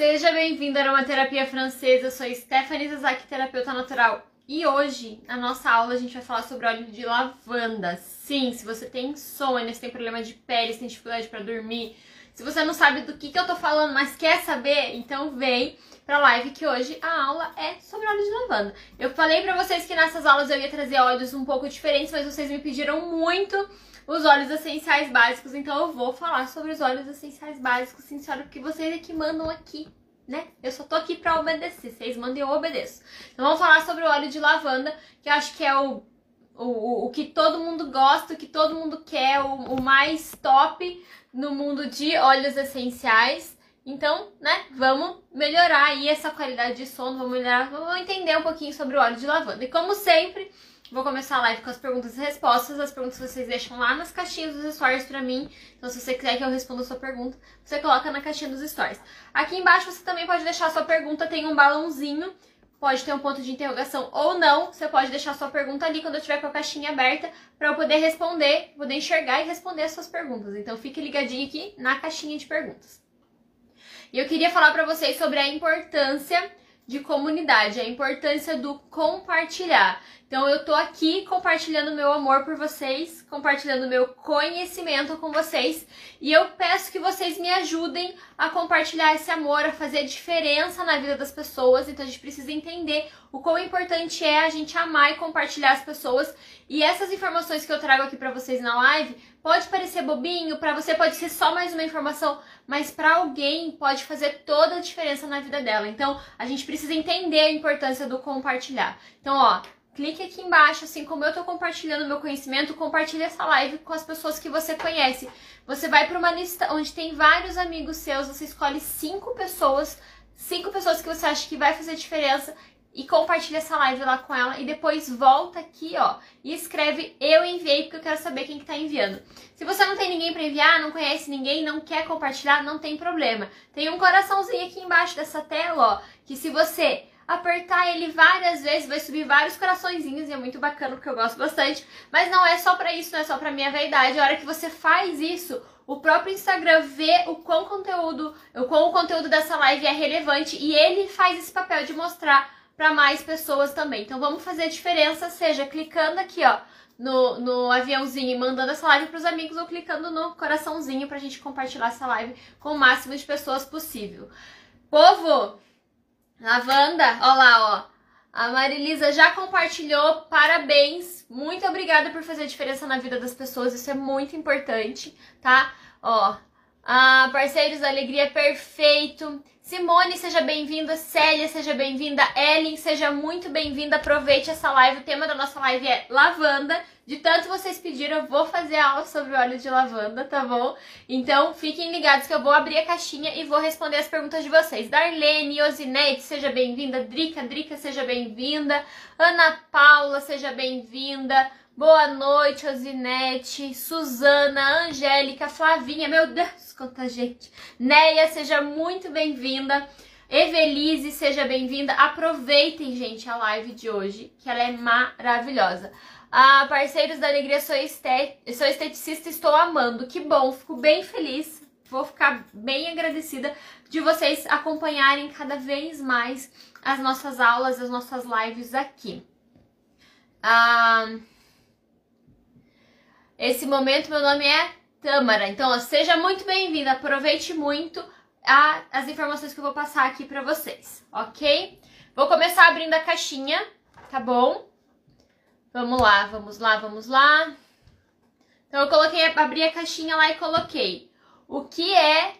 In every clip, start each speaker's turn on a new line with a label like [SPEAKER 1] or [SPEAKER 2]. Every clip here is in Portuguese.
[SPEAKER 1] Seja bem-vindo a uma terapia francesa. Eu sou Stephanie Zazaki, terapeuta natural. E hoje, na nossa aula, a gente vai falar sobre óleo de lavanda. Sim, se você tem insônia, se tem problema de pele, se tem dificuldade para dormir, se você não sabe do que, que eu tô falando, mas quer saber, então vem pra live que hoje a aula é sobre óleo de lavanda. Eu falei pra vocês que nessas aulas eu ia trazer óleos um pouco diferentes, mas vocês me pediram muito os óleos essenciais básicos, então eu vou falar sobre os óleos essenciais básicos, sim, senhora, porque vocês é que mandam aqui, né? Eu só tô aqui pra obedecer, vocês mandam e eu obedeço. Então vamos falar sobre o óleo de lavanda, que eu acho que é o, o, o que todo mundo gosta, o que todo mundo quer, o, o mais top no mundo de óleos essenciais. Então, né, vamos melhorar aí essa qualidade de sono, vamos melhorar, vamos entender um pouquinho sobre o óleo de lavanda. E como sempre, vou começar a live com as perguntas e respostas. As perguntas vocês deixam lá nas caixinhas dos stories pra mim. Então, se você quiser que eu responda a sua pergunta, você coloca na caixinha dos stories. Aqui embaixo você também pode deixar a sua pergunta, tem um balãozinho pode ter um ponto de interrogação ou não. Você pode deixar sua pergunta ali quando eu tiver com a caixinha aberta para eu poder responder, poder enxergar e responder as suas perguntas. Então fique ligadinho aqui na caixinha de perguntas. E eu queria falar para vocês sobre a importância de comunidade, a importância do compartilhar. Então eu tô aqui compartilhando meu amor por vocês, compartilhando meu conhecimento com vocês, e eu peço que vocês me ajudem a compartilhar esse amor, a fazer diferença na vida das pessoas. Então a gente precisa entender o quão importante é a gente amar e compartilhar as pessoas. E essas informações que eu trago aqui para vocês na live, pode parecer bobinho, para você pode ser só mais uma informação, mas para alguém pode fazer toda a diferença na vida dela. Então, a gente precisa entender a importância do compartilhar. Então, ó, clique aqui embaixo, assim como eu tô compartilhando meu conhecimento, compartilhe essa live com as pessoas que você conhece. Você vai para uma lista onde tem vários amigos seus, você escolhe cinco pessoas, cinco pessoas que você acha que vai fazer diferença e compartilha essa live lá com ela e depois volta aqui, ó, e escreve eu enviei porque eu quero saber quem que tá enviando. Se você não tem ninguém para enviar, não conhece ninguém, não quer compartilhar, não tem problema. Tem um coraçãozinho aqui embaixo dessa tela, ó, que se você apertar ele várias vezes, vai subir vários coraçõezinhos e é muito bacana porque eu gosto bastante. Mas não é só para isso, não é só para minha vaidade. A hora que você faz isso, o próprio Instagram vê o quão conteúdo, o quão o conteúdo dessa live é relevante e ele faz esse papel de mostrar para mais pessoas também. Então vamos fazer a diferença, seja clicando aqui, ó, no, no aviãozinho e mandando essa live para os amigos ou clicando no coraçãozinho para a gente compartilhar essa live com o máximo de pessoas possível. Povo, lavanda, ó lá, ó. A Marilisa já compartilhou, parabéns, muito obrigada por fazer a diferença na vida das pessoas, isso é muito importante, tá? Ó, a parceiros da alegria, perfeito. Simone, seja bem-vinda. Célia, seja bem-vinda. Ellen, seja muito bem-vinda. Aproveite essa live. O tema da nossa live é lavanda. De tanto vocês pediram, eu vou fazer aula sobre óleo de lavanda, tá bom? Então, fiquem ligados que eu vou abrir a caixinha e vou responder as perguntas de vocês. Darlene, Osinete, seja bem-vinda. Drica, Drica, seja bem-vinda. Ana Paula, seja bem-vinda. Boa noite, Osinete, Suzana, Angélica, Flavinha, meu Deus, quanta gente. Neia, seja muito bem-vinda. Evelise, seja bem-vinda. Aproveitem, gente, a live de hoje, que ela é maravilhosa. Ah, parceiros da Alegria, sou, estet... sou esteticista, estou amando. Que bom, fico bem feliz. Vou ficar bem agradecida de vocês acompanharem cada vez mais as nossas aulas, as nossas lives aqui. Ah, esse momento, meu nome é Tâmara. Então, ó, seja muito bem-vinda. Aproveite muito a, as informações que eu vou passar aqui para vocês, ok? Vou começar abrindo a caixinha, tá bom? Vamos lá, vamos lá, vamos lá. Então, eu coloquei, abri a caixinha lá e coloquei o que é.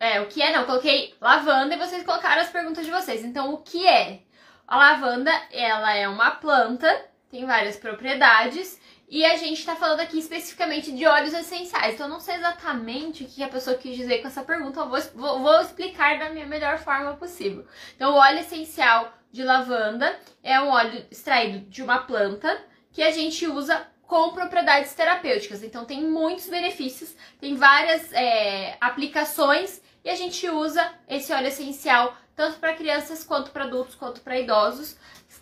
[SPEAKER 1] É, o que é, não, coloquei lavanda e vocês colocaram as perguntas de vocês. Então, o que é? A lavanda, ela é uma planta, tem várias propriedades e a gente está falando aqui especificamente de óleos essenciais. Então, eu não sei exatamente o que a pessoa quis dizer com essa pergunta. Eu vou, vou, vou explicar da minha melhor forma possível. Então, o óleo essencial de lavanda é um óleo extraído de uma planta que a gente usa com propriedades terapêuticas. Então, tem muitos benefícios, tem várias é, aplicações e a gente usa esse óleo essencial tanto para crianças quanto para adultos quanto para idosos.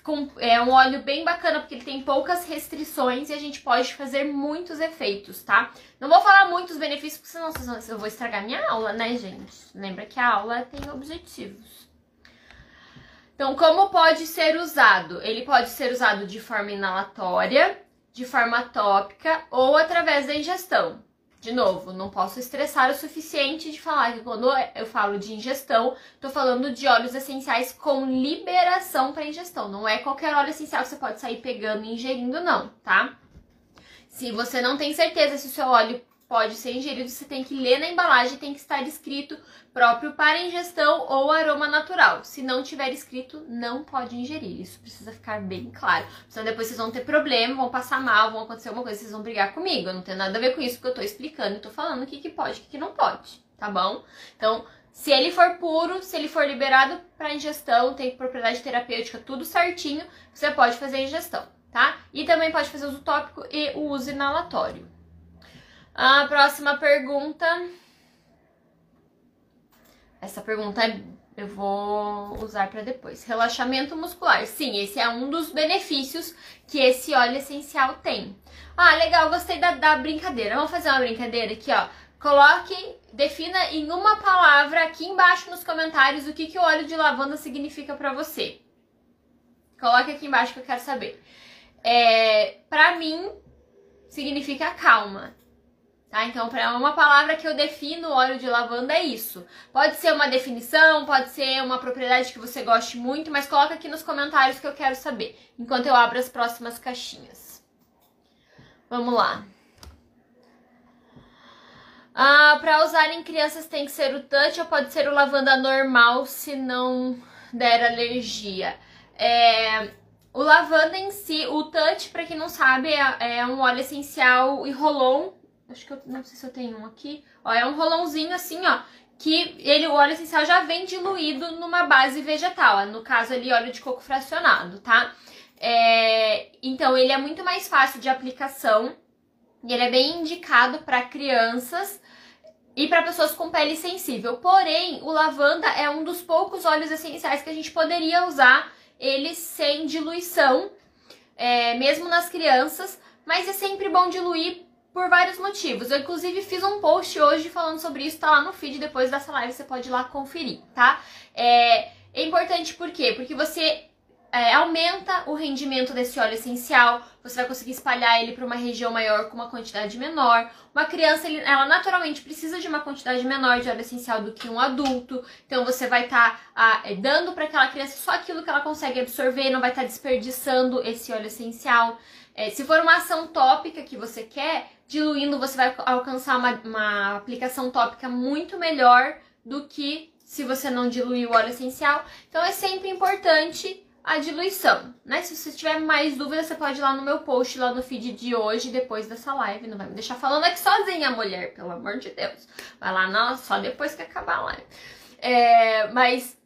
[SPEAKER 1] Com, é um óleo bem bacana porque ele tem poucas restrições e a gente pode fazer muitos efeitos, tá? Não vou falar muitos benefícios porque senão eu vou estragar minha aula, né, gente? Lembra que a aula tem objetivos. Então, como pode ser usado? Ele pode ser usado de forma inalatória, de forma tópica ou através da ingestão. De novo, não posso estressar o suficiente de falar que quando eu falo de ingestão, tô falando de óleos essenciais com liberação para ingestão. Não é qualquer óleo essencial que você pode sair pegando e ingerindo, não, tá? Se você não tem certeza se o seu óleo pode ser ingerido, você tem que ler na embalagem, tem que estar escrito próprio para ingestão ou aroma natural. Se não tiver escrito, não pode ingerir. Isso precisa ficar bem claro. Senão depois vocês vão ter problema, vão passar mal, vão acontecer alguma coisa, vocês vão brigar comigo. Eu não tem nada a ver com isso, porque eu tô explicando e tô falando o que, que pode o que, que não pode, tá bom? Então, se ele for puro, se ele for liberado para ingestão, tem propriedade terapêutica, tudo certinho, você pode fazer ingestão, tá? E também pode fazer uso tópico e o uso inalatório. A próxima pergunta. Essa pergunta eu vou usar para depois. Relaxamento muscular. Sim, esse é um dos benefícios que esse óleo essencial tem. Ah, legal, gostei da, da brincadeira. Vamos fazer uma brincadeira aqui, ó. Coloque, defina em uma palavra aqui embaixo nos comentários o que, que o óleo de lavanda significa para você. Coloque aqui embaixo que eu quero saber. É, para mim, significa calma. Tá? Então, para uma palavra que eu defino óleo de lavanda é isso. Pode ser uma definição, pode ser uma propriedade que você goste muito, mas coloca aqui nos comentários que eu quero saber, enquanto eu abro as próximas caixinhas. Vamos lá. Ah, para usar em crianças tem que ser o touch ou pode ser o lavanda normal se não der alergia. É, o lavanda em si, o touch, para quem não sabe, é, é um óleo essencial e rolon Acho que eu não sei se eu tenho um aqui. Ó, é um rolãozinho assim, ó. Que ele, o óleo essencial já vem diluído numa base vegetal. No caso ali, óleo de coco fracionado, tá? É, então, ele é muito mais fácil de aplicação. E ele é bem indicado para crianças e para pessoas com pele sensível. Porém, o lavanda é um dos poucos óleos essenciais que a gente poderia usar ele sem diluição, é, mesmo nas crianças. Mas é sempre bom diluir por vários motivos. Eu, inclusive, fiz um post hoje falando sobre isso, tá lá no feed, depois dessa live você pode ir lá conferir, tá? É, é importante por quê? Porque você é, aumenta o rendimento desse óleo essencial, você vai conseguir espalhar ele para uma região maior com uma quantidade menor. Uma criança, ela naturalmente precisa de uma quantidade menor de óleo essencial do que um adulto, então você vai estar tá, ah, dando para aquela criança só aquilo que ela consegue absorver, não vai estar tá desperdiçando esse óleo essencial. É, se for uma ação tópica que você quer, diluindo você vai alcançar uma, uma aplicação tópica muito melhor do que se você não diluir o óleo essencial. Então é sempre importante a diluição, né? Se você tiver mais dúvidas, você pode ir lá no meu post, lá no feed de hoje, depois dessa live. Não vai me deixar falando aqui sozinha, mulher, pelo amor de Deus. Vai lá não, só depois que acabar a live. É, mas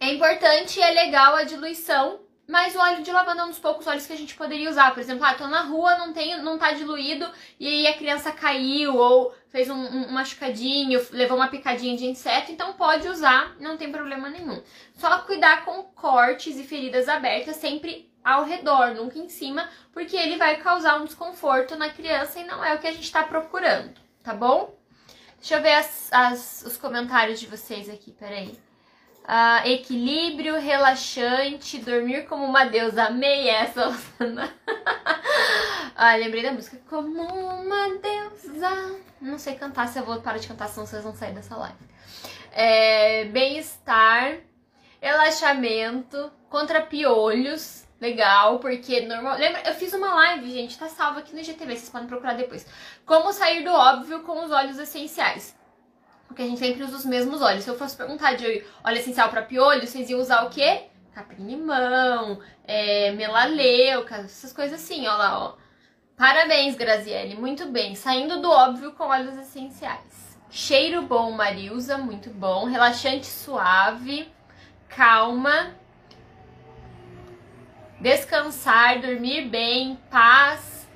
[SPEAKER 1] é importante e é legal a diluição mas o óleo de lavanda é um dos poucos óleos que a gente poderia usar. Por exemplo, ah, tô na rua, não, tem, não tá diluído, e a criança caiu ou fez um, um machucadinho, levou uma picadinha de inseto, então pode usar, não tem problema nenhum. Só cuidar com cortes e feridas abertas sempre ao redor, nunca em cima, porque ele vai causar um desconforto na criança e não é o que a gente tá procurando, tá bom? Deixa eu ver as, as, os comentários de vocês aqui, peraí. Uh, equilíbrio, relaxante, dormir como uma deusa. Amei essa, ah, lembrei da música. Como uma deusa. Não sei cantar, se eu vou parar de cantar, senão vocês vão sair dessa live. É, Bem-estar, relaxamento, contra piolhos. Legal, porque normal. Lembra, eu fiz uma live, gente, tá salva aqui no GTV, vocês podem procurar depois. Como sair do óbvio com os olhos essenciais. Porque a gente sempre usa os mesmos óleos. Se eu fosse perguntar de óleo essencial para piolho, vocês iam usar o quê? Capim-limão, é, melaleuca, essas coisas assim, ó lá, ó. Parabéns, Graziele, muito bem. Saindo do óbvio com óleos essenciais. Cheiro bom, Marilza, muito bom. Relaxante suave, calma. Descansar, dormir bem, paz,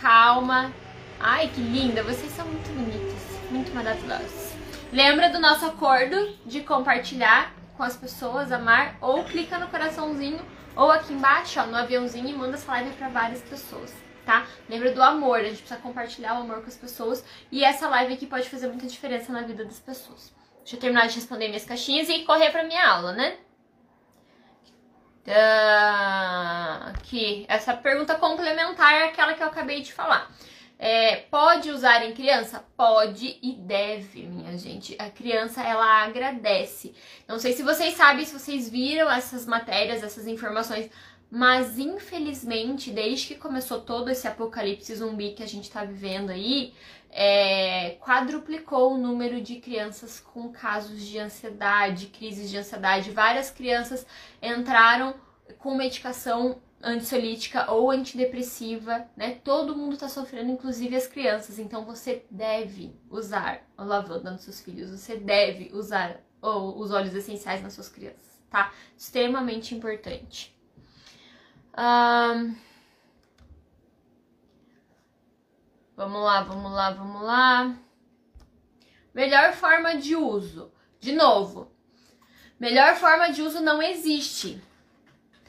[SPEAKER 1] calma. Ai, que linda, vocês são muito bonitas, muito maravilhosas. Lembra do nosso acordo de compartilhar com as pessoas, amar, ou clica no coraçãozinho ou aqui embaixo, ó, no aviãozinho e manda essa live para várias pessoas, tá? Lembra do amor, a gente precisa compartilhar o amor com as pessoas e essa live aqui pode fazer muita diferença na vida das pessoas. Deixa eu terminar de responder minhas caixinhas e correr para minha aula, né? Aqui, essa pergunta complementar é aquela que eu acabei de falar. É, pode usar em criança? Pode e deve, minha gente. A criança, ela agradece. Não sei se vocês sabem, se vocês viram essas matérias, essas informações, mas infelizmente, desde que começou todo esse apocalipse zumbi que a gente tá vivendo aí, é, quadruplicou o número de crianças com casos de ansiedade, crises de ansiedade. Várias crianças entraram com medicação ansiolítica ou antidepressiva, né? Todo mundo tá sofrendo, inclusive as crianças. Então você deve usar a lavanda nos seus filhos, você deve usar os óleos essenciais nas suas crianças, tá? Extremamente importante. Um... Vamos lá, vamos lá, vamos lá. Melhor forma de uso. De novo, melhor forma de uso não existe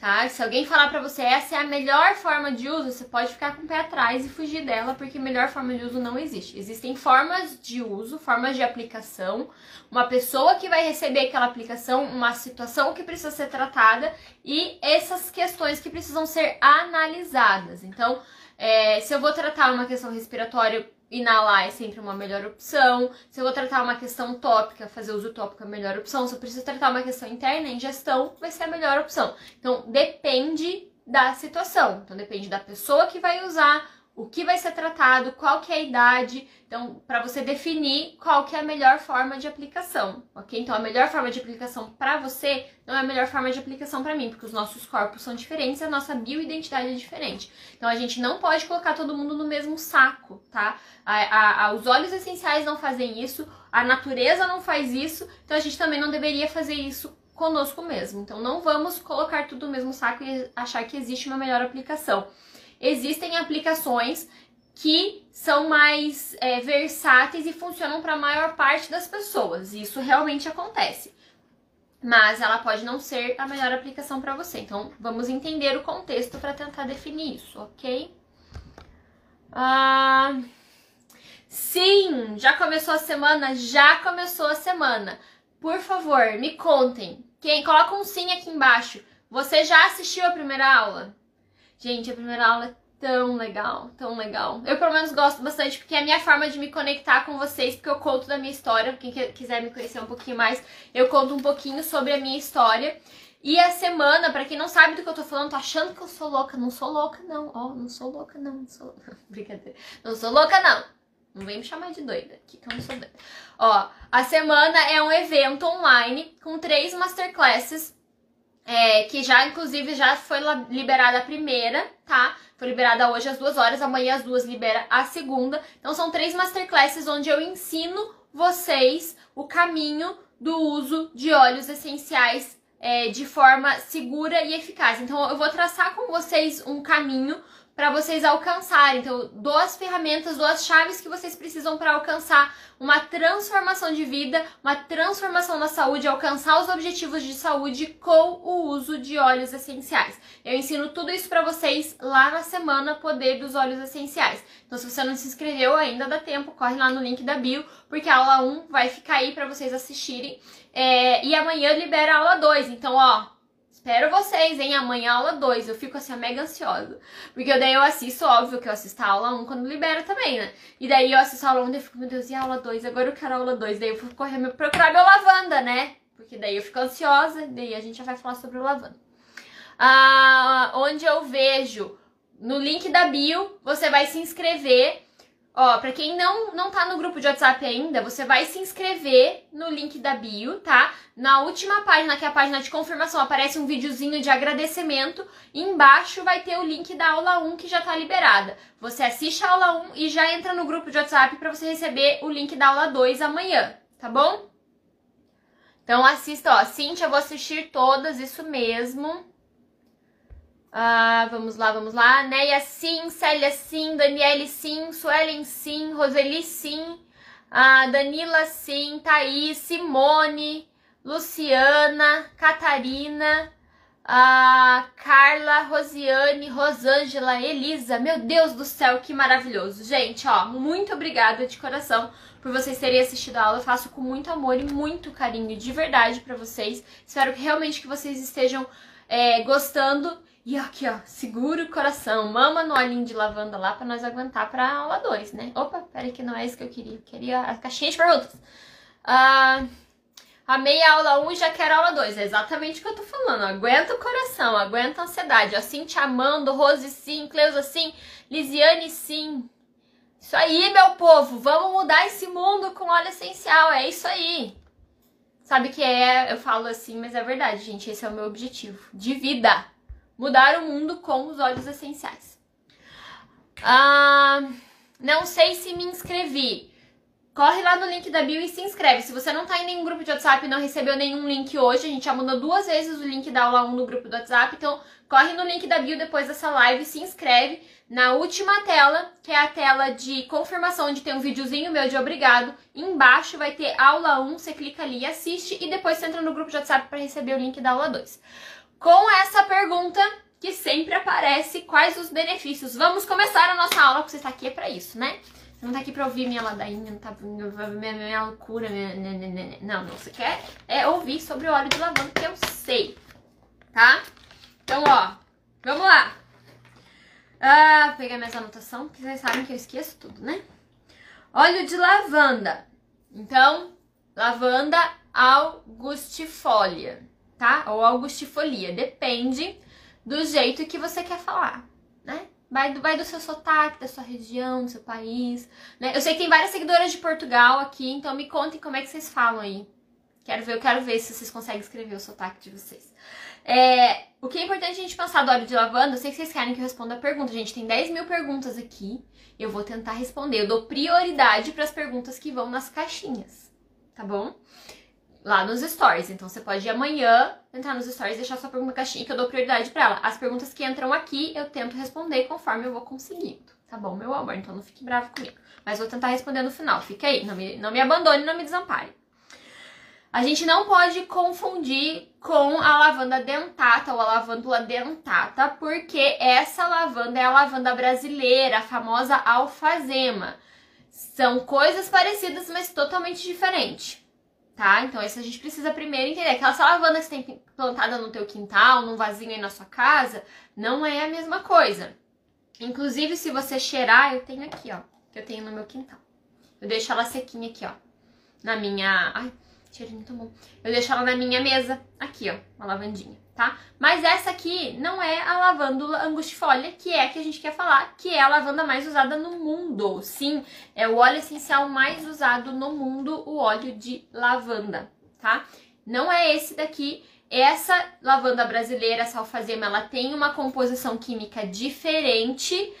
[SPEAKER 1] tá? Se alguém falar para você essa é a melhor forma de uso, você pode ficar com o pé atrás e fugir dela, porque melhor forma de uso não existe. Existem formas de uso, formas de aplicação, uma pessoa que vai receber aquela aplicação, uma situação que precisa ser tratada e essas questões que precisam ser analisadas. Então, é, se eu vou tratar uma questão respiratória inalar é sempre uma melhor opção. Se eu vou tratar uma questão tópica, fazer uso tópico é a melhor opção. Se eu preciso tratar uma questão interna, ingestão vai ser a melhor opção. Então, depende da situação. Então, depende da pessoa que vai usar, o que vai ser tratado, qual que é a idade, então para você definir qual que é a melhor forma de aplicação, ok? Então a melhor forma de aplicação para você não é a melhor forma de aplicação para mim, porque os nossos corpos são diferentes, e a nossa bioidentidade é diferente. Então a gente não pode colocar todo mundo no mesmo saco, tá? A, a, a, os óleos essenciais não fazem isso, a natureza não faz isso, então a gente também não deveria fazer isso conosco mesmo. Então não vamos colocar tudo no mesmo saco e achar que existe uma melhor aplicação existem aplicações que são mais é, versáteis e funcionam para a maior parte das pessoas. Isso realmente acontece. Mas ela pode não ser a melhor aplicação para você. Então, vamos entender o contexto para tentar definir isso, ok? Ah, sim, já começou a semana? Já começou a semana. Por favor, me contem. Quem coloca um sim aqui embaixo. Você já assistiu a primeira aula? Gente, a primeira aula é tão legal, tão legal. Eu, pelo menos, gosto bastante porque é a minha forma de me conectar com vocês, porque eu conto da minha história. Quem quiser me conhecer um pouquinho mais, eu conto um pouquinho sobre a minha história. E a semana, para quem não sabe do que eu tô falando, tô achando que eu sou louca. Não sou louca, não. Ó, oh, não sou louca, não. não sou... Brincadeira. Não sou louca, não. Não vem me chamar de doida que eu não sou doida. Ó, a semana é um evento online com três masterclasses é, que já, inclusive, já foi liberada a primeira, tá? Foi liberada hoje às duas horas, amanhã às duas libera a segunda. Então, são três masterclasses onde eu ensino vocês o caminho do uso de óleos essenciais é, de forma segura e eficaz. Então, eu vou traçar com vocês um caminho para vocês alcançarem. Então, duas ferramentas, duas chaves que vocês precisam para alcançar uma transformação de vida, uma transformação na saúde, alcançar os objetivos de saúde com o uso de óleos essenciais. Eu ensino tudo isso para vocês lá na semana Poder dos Óleos Essenciais. Então, se você não se inscreveu ainda dá tempo, corre lá no link da bio, porque a aula 1 vai ficar aí para vocês assistirem. É, e amanhã libera a aula 2. Então, ó, Espero vocês, hein? Amanhã aula 2. Eu fico assim, mega ansiosa. Porque daí eu assisto, óbvio que eu assisto a aula 1 quando libera também, né? E daí eu assisto a aula 1 e eu fico, meu Deus, e a aula 2? Agora eu quero a aula 2. Daí eu vou correr meu, procurar meu lavanda, né? Porque daí eu fico ansiosa, daí a gente já vai falar sobre o lavanda. Ah, onde eu vejo no link da bio, você vai se inscrever Ó, pra quem não, não tá no grupo de WhatsApp ainda, você vai se inscrever no link da bio, tá? Na última página, que é a página de confirmação, aparece um videozinho de agradecimento. Embaixo vai ter o link da aula 1 que já tá liberada. Você assiste a aula 1 e já entra no grupo de WhatsApp para você receber o link da aula 2 amanhã, tá bom? Então assista, ó. Cintia, eu vou assistir todas, isso mesmo. Ah, vamos lá, vamos lá. Neia sim, Célia sim, Daniele sim, Suelen sim, Roseli sim, A Danila, sim. Thaís, Simone, Luciana, Catarina, a Carla, Rosiane, Rosângela, Elisa. Meu Deus do céu, que maravilhoso. Gente, ó, muito obrigada de coração por vocês terem assistido a aula. Eu faço com muito amor e muito carinho, de verdade, para vocês. Espero que realmente que vocês estejam é, gostando. E aqui, ó, segura o coração. Mama no olhinho de lavanda lá pra nós aguentar pra aula 2, né? Opa, peraí que não é isso que eu queria. Eu queria a caixinha de perguntas. Ah, amei a aula 1 e já quero a aula 2. É exatamente o que eu tô falando. Aguenta o coração, aguenta a ansiedade. Assim te amando, Rose sim, Cleusa sim, Lisiane sim. Isso aí, meu povo. Vamos mudar esse mundo com óleo essencial. É isso aí. Sabe que é, eu falo assim, mas é verdade, gente. Esse é o meu objetivo de vida mudar o mundo com os óleos essenciais. Ah, não sei se me inscrevi. Corre lá no link da bio e se inscreve. Se você não tá em nenhum grupo de WhatsApp e não recebeu nenhum link hoje, a gente já mandou duas vezes o link da aula 1 no grupo do WhatsApp. Então, corre no link da bio depois dessa live e se inscreve na última tela, que é a tela de confirmação, onde tem um videozinho meu de obrigado. Embaixo vai ter aula 1, você clica ali e assiste e depois você entra no grupo de WhatsApp para receber o link da aula 2 com essa pergunta que sempre aparece: quais os benefícios? Vamos começar a nossa aula, porque você está aqui é para isso, né? Você não tá aqui pra ouvir minha ladainha, não tá minha, minha loucura, minha, né, né, né, não, não, você quer é ouvir sobre o óleo de lavanda, que eu sei, tá? Então, ó, vamos lá. Ah, pegar minhas anotações, porque vocês sabem que eu esqueço tudo, né? Óleo de lavanda. Então, lavanda augustifolia tá? Ou augustifolia, depende do jeito que você quer falar, né? Vai do, vai do seu sotaque, da sua região, do seu país, né? Eu sei que tem várias seguidoras de Portugal aqui, então me contem como é que vocês falam aí. Quero ver, eu quero ver se vocês conseguem escrever o sotaque de vocês. É, o que é importante a gente pensar do óleo de lavanda, eu sei que vocês querem que eu responda a pergunta. Gente, tem 10 mil perguntas aqui. Eu vou tentar responder. Eu dou prioridade para as perguntas que vão nas caixinhas, tá bom? Lá nos stories. Então você pode ir amanhã entrar nos stories e deixar sua pergunta caixinha que eu dou prioridade para ela. As perguntas que entram aqui eu tento responder conforme eu vou conseguindo. Tá bom, meu amor? Então não fique bravo comigo. Mas vou tentar responder no final. Fica aí. Não me, não me abandone, não me desampare. A gente não pode confundir com a lavanda dentata ou a lavândula dentata, porque essa lavanda é a lavanda brasileira, a famosa alfazema. São coisas parecidas, mas totalmente diferentes tá? Então isso a gente precisa primeiro entender. Aquela lavanda que você tem plantada no teu quintal, num vasinho aí na sua casa, não é a mesma coisa. Inclusive, se você cheirar, eu tenho aqui, ó, que eu tenho no meu quintal. Eu deixo ela sequinha aqui, ó, na minha... Ai, cheirinho muito bom. Eu deixo ela na minha mesa, aqui, ó, uma lavandinha tá? Mas essa aqui não é a lavândula angustifolia, que é a que a gente quer falar, que é a lavanda mais usada no mundo. Sim, é o óleo essencial mais usado no mundo, o óleo de lavanda, tá? Não é esse daqui. Essa lavanda brasileira, essa alfazema, ela tem uma composição química diferente,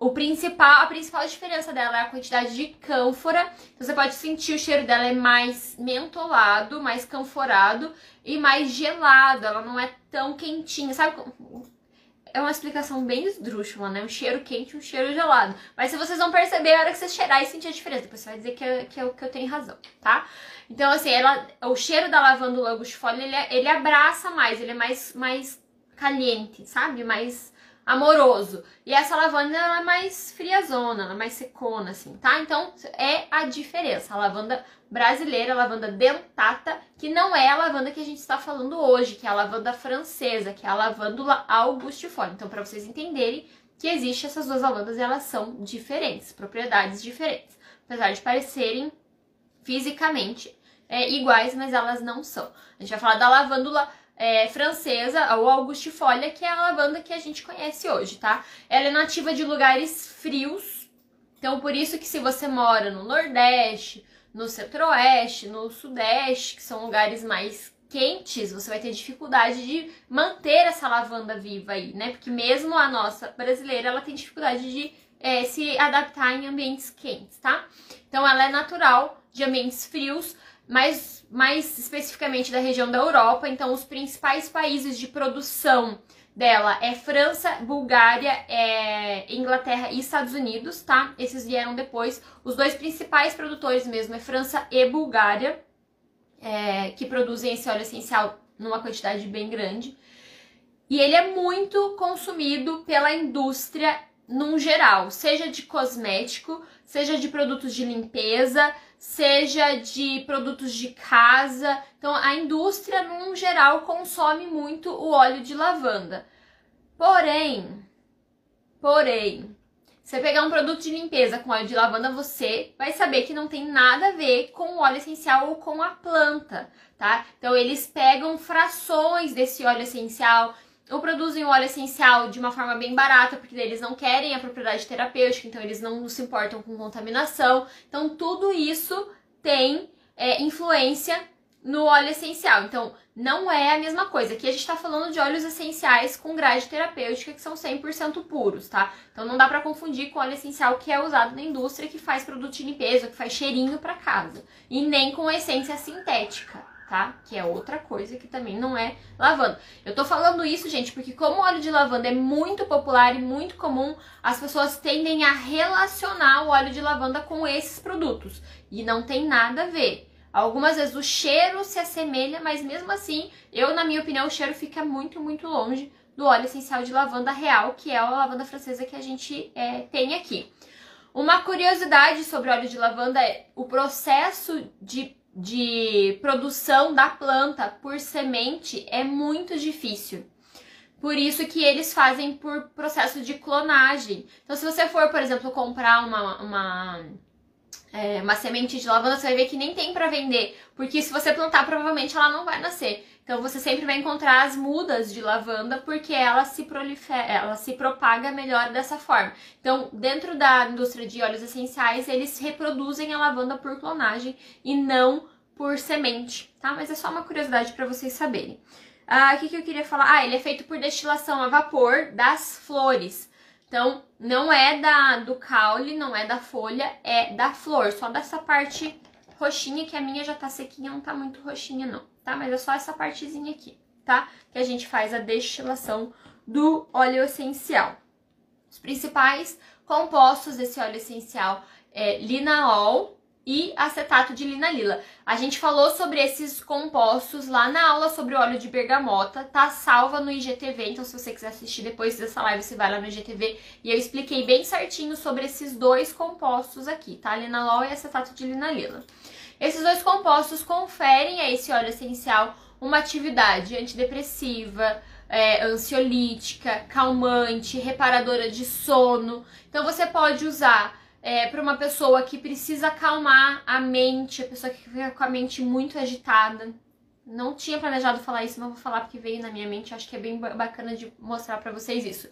[SPEAKER 1] o principal, a principal diferença dela é a quantidade de cânfora. Então você pode sentir o cheiro dela é mais mentolado, mais canforado e mais gelado. Ela não é tão quentinha, sabe? É uma explicação bem esdrúxula, né? Um cheiro quente e um cheiro gelado. Mas se vocês vão perceber, a hora que você cheirar e sentir a diferença, depois você vai dizer que, eu, que, eu, que eu tenho razão, tá? Então, assim, ela, o cheiro da lavanda angustifolia, ele, é, ele abraça mais, ele é mais, mais caliente, sabe? Mais amoroso. E essa lavanda ela é mais friazona, ela é mais secona, assim, tá? Então é a diferença. A lavanda brasileira, a lavanda dentata, que não é a lavanda que a gente está falando hoje, que é a lavanda francesa, que é a lavândula augustifolia. Então, para vocês entenderem que existem essas duas lavandas elas são diferentes, propriedades diferentes. Apesar de parecerem fisicamente é, iguais, mas elas não são. A gente vai falar da lavândula é, francesa, ou augustifolia, que é a lavanda que a gente conhece hoje, tá? Ela é nativa de lugares frios, então por isso que se você mora no Nordeste, no Centro-Oeste, no Sudeste, que são lugares mais quentes, você vai ter dificuldade de manter essa lavanda viva aí, né? Porque mesmo a nossa brasileira, ela tem dificuldade de é, se adaptar em ambientes quentes, tá? Então ela é natural de ambientes frios, mais, mais especificamente da região da Europa. Então, os principais países de produção dela é França, Bulgária, é Inglaterra e Estados Unidos, tá? Esses vieram depois. Os dois principais produtores mesmo é França e Bulgária, é, que produzem esse óleo essencial numa quantidade bem grande. E ele é muito consumido pela indústria num geral, seja de cosmético, seja de produtos de limpeza, seja de produtos de casa. Então, a indústria, num geral, consome muito o óleo de lavanda. Porém, porém, você pegar um produto de limpeza com óleo de lavanda, você vai saber que não tem nada a ver com o óleo essencial ou com a planta, tá? Então, eles pegam frações desse óleo essencial, ou produzem o óleo essencial de uma forma bem barata, porque eles não querem a propriedade terapêutica, então eles não se importam com contaminação. Então, tudo isso tem é, influência no óleo essencial. Então, não é a mesma coisa. Aqui a gente está falando de óleos essenciais com grade terapêutica que são 100% puros, tá? Então, não dá para confundir com óleo essencial que é usado na indústria, que faz produto de limpeza, que faz cheirinho para casa. E nem com essência sintética tá? Que é outra coisa que também não é lavanda. Eu tô falando isso, gente, porque como o óleo de lavanda é muito popular e muito comum, as pessoas tendem a relacionar o óleo de lavanda com esses produtos. E não tem nada a ver. Algumas vezes o cheiro se assemelha, mas mesmo assim, eu, na minha opinião, o cheiro fica muito, muito longe do óleo essencial de lavanda real, que é a lavanda francesa que a gente é, tem aqui. Uma curiosidade sobre óleo de lavanda é o processo de de produção da planta por semente é muito difícil. Por isso que eles fazem por processo de clonagem. Então, se você for, por exemplo, comprar uma, uma, é, uma semente de lavanda, você vai ver que nem tem para vender. Porque se você plantar, provavelmente ela não vai nascer. Então, você sempre vai encontrar as mudas de lavanda, porque ela se prolifera, ela se propaga melhor dessa forma. Então, dentro da indústria de óleos essenciais, eles reproduzem a lavanda por clonagem e não por semente, tá? Mas é só uma curiosidade para vocês saberem. Ah, o que, que eu queria falar? Ah, ele é feito por destilação a vapor das flores. Então, não é da do caule, não é da folha, é da flor. Só dessa parte roxinha, que a minha já tá sequinha, não tá muito roxinha não, tá? Mas é só essa partezinha aqui, tá? Que a gente faz a destilação do óleo essencial. Os principais compostos desse óleo essencial é linalol, e acetato de linalila. A gente falou sobre esses compostos lá na aula sobre o óleo de bergamota, tá salva no IGTV, então se você quiser assistir depois dessa live, você vai lá no IGTV e eu expliquei bem certinho sobre esses dois compostos aqui, tá? Linalol e acetato de linalila. Esses dois compostos conferem a esse óleo essencial uma atividade antidepressiva, é, ansiolítica, calmante, reparadora de sono. Então você pode usar é, para uma pessoa que precisa acalmar a mente, a pessoa que fica com a mente muito agitada. Não tinha planejado falar isso, mas vou falar porque veio na minha mente. Acho que é bem bacana de mostrar para vocês isso.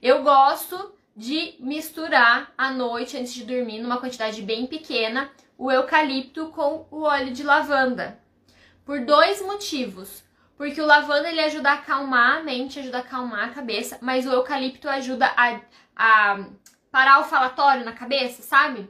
[SPEAKER 1] Eu gosto de misturar à noite antes de dormir, numa quantidade bem pequena, o eucalipto com o óleo de lavanda. Por dois motivos. Porque o lavanda ele ajuda a acalmar a mente, ajuda a acalmar a cabeça, mas o eucalipto ajuda a, a parar o falatório na cabeça, sabe?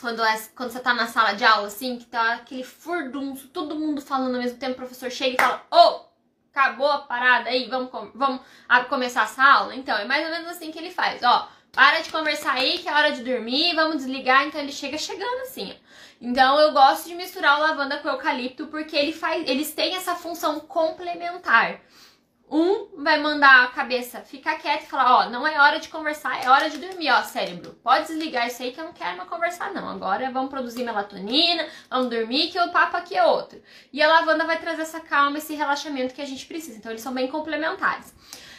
[SPEAKER 1] Quando, é, quando você tá na sala de aula, assim, que tá aquele furdunço, todo mundo falando ao mesmo tempo, o professor chega e fala, ô, oh, acabou a parada aí, vamos, vamos começar essa aula? Então, é mais ou menos assim que ele faz, ó, para de conversar aí, que é hora de dormir, vamos desligar, então ele chega chegando assim. Então eu gosto de misturar o lavanda com o eucalipto porque ele faz, eles têm essa função complementar. Um vai mandar a cabeça ficar quieta e falar, ó, não é hora de conversar, é hora de dormir, ó, cérebro. Pode desligar isso aí que eu não quero mais conversar, não. Agora vamos produzir melatonina, vamos dormir, que o papo aqui é outro. E a lavanda vai trazer essa calma, esse relaxamento que a gente precisa. Então, eles são bem complementares.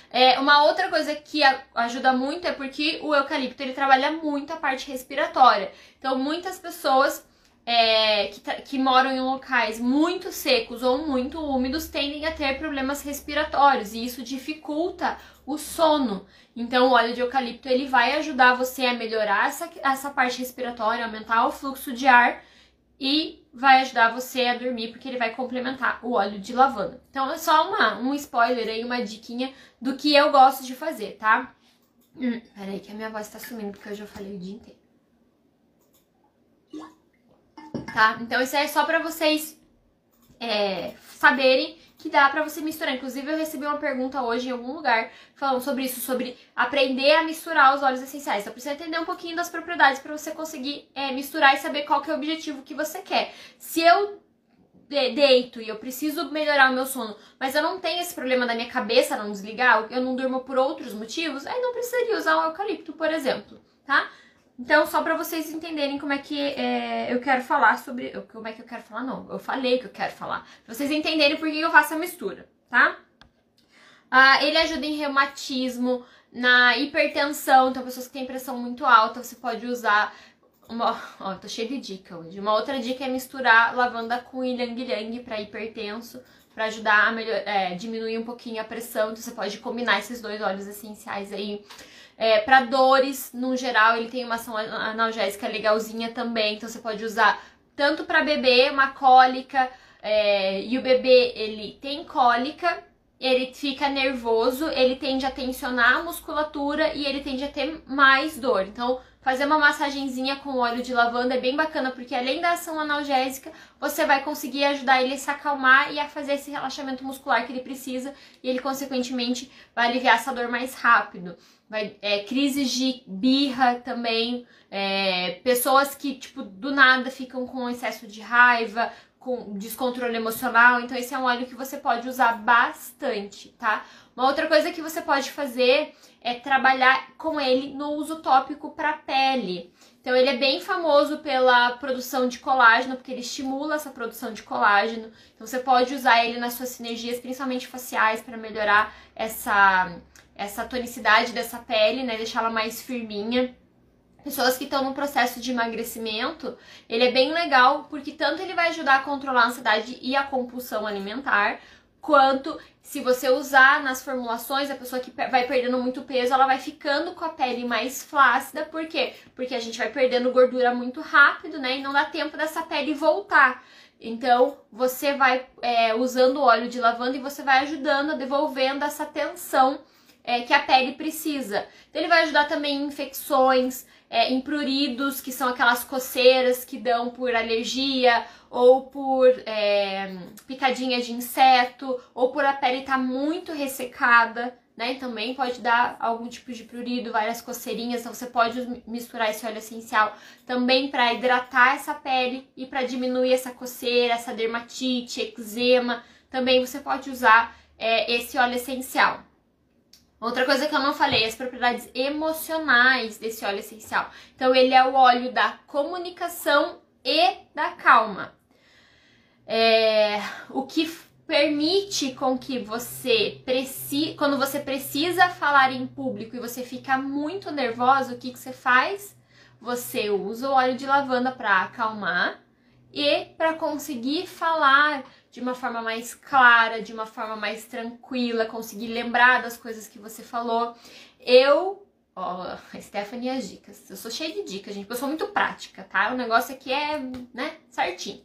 [SPEAKER 1] É, uma outra coisa que ajuda muito é porque o eucalipto ele trabalha muito a parte respiratória. Então, muitas pessoas é, que, que, moram em locais muito secos ou muito úmidos tendem a ter problemas respiratórios e isso dificulta o sono. Então, o óleo de eucalipto ele vai ajudar você a melhorar essa, essa parte respiratória, aumentar o fluxo de ar e vai ajudar você a dormir porque ele vai complementar o óleo de lavanda. Então, é só uma, um spoiler aí, uma diquinha do que eu gosto de fazer, tá? Hum, peraí que a minha voz tá sumindo porque eu já falei o dia inteiro tá? Então isso é só para vocês é, saberem que dá para você misturar. Inclusive, eu recebi uma pergunta hoje em algum lugar falando sobre isso, sobre aprender a misturar os óleos essenciais. Então, precisa entender um pouquinho das propriedades para você conseguir é, misturar e saber qual que é o objetivo que você quer. Se eu deito e eu preciso melhorar o meu sono, mas eu não tenho esse problema da minha cabeça não desligar, eu não durmo por outros motivos, aí não precisaria usar um eucalipto, por exemplo, tá? Então, só para vocês entenderem como é que é, eu quero falar sobre. Como é que eu quero falar? Não, eu falei que eu quero falar. Pra vocês entenderem por que eu faço a mistura, tá? Ah, ele ajuda em reumatismo, na hipertensão, então pessoas que têm pressão muito alta, você pode usar. Uma, ó, tô cheia de dica hoje. Uma outra dica é misturar lavanda com ylang ylang para hipertenso, para ajudar a melhor, é, diminuir um pouquinho a pressão. Então você pode combinar esses dois óleos essenciais aí. É, para dores, no geral, ele tem uma ação analgésica legalzinha também, então você pode usar tanto para bebê, uma cólica, é, e o bebê ele tem cólica, ele fica nervoso, ele tende a tensionar a musculatura e ele tende a ter mais dor. Então, fazer uma massagenzinha com óleo de lavanda é bem bacana, porque além da ação analgésica, você vai conseguir ajudar ele a se acalmar e a fazer esse relaxamento muscular que ele precisa, e ele, consequentemente, vai aliviar essa dor mais rápido vai, é, crises de birra também, é, pessoas que, tipo, do nada ficam com excesso de raiva, com descontrole emocional. Então, esse é um óleo que você pode usar bastante, tá? Uma outra coisa que você pode fazer é trabalhar com ele no uso tópico para pele. Então, ele é bem famoso pela produção de colágeno, porque ele estimula essa produção de colágeno. Então, você pode usar ele nas suas sinergias, principalmente faciais, para melhorar essa essa tonicidade dessa pele, né? Deixá-la mais firminha. Pessoas que estão no processo de emagrecimento, ele é bem legal porque tanto ele vai ajudar a controlar a ansiedade e a compulsão alimentar, quanto se você usar nas formulações, a pessoa que vai perdendo muito peso, ela vai ficando com a pele mais flácida, por quê? Porque a gente vai perdendo gordura muito rápido, né? E não dá tempo dessa pele voltar. Então, você vai é, usando o óleo de lavanda e você vai ajudando, devolvendo essa tensão é, que a pele precisa. Então, ele vai ajudar também em infecções, é, em pruridos, que são aquelas coceiras que dão por alergia ou por é, picadinha de inseto, ou por a pele estar tá muito ressecada, né? Também pode dar algum tipo de prurido, várias coceirinhas. Então você pode misturar esse óleo essencial também para hidratar essa pele e para diminuir essa coceira, essa dermatite, eczema. Também você pode usar é, esse óleo essencial. Outra coisa que eu não falei, as propriedades emocionais desse óleo essencial. Então, ele é o óleo da comunicação e da calma. É, o que permite com que você quando você precisa falar em público e você fica muito nervosa, o que, que você faz? Você usa o óleo de lavanda para acalmar e para conseguir falar de uma forma mais clara, de uma forma mais tranquila, conseguir lembrar das coisas que você falou. Eu, ó, Stephanie as dicas. Eu sou cheia de dicas, gente, eu sou muito prática, tá? O negócio aqui é, né, certinho.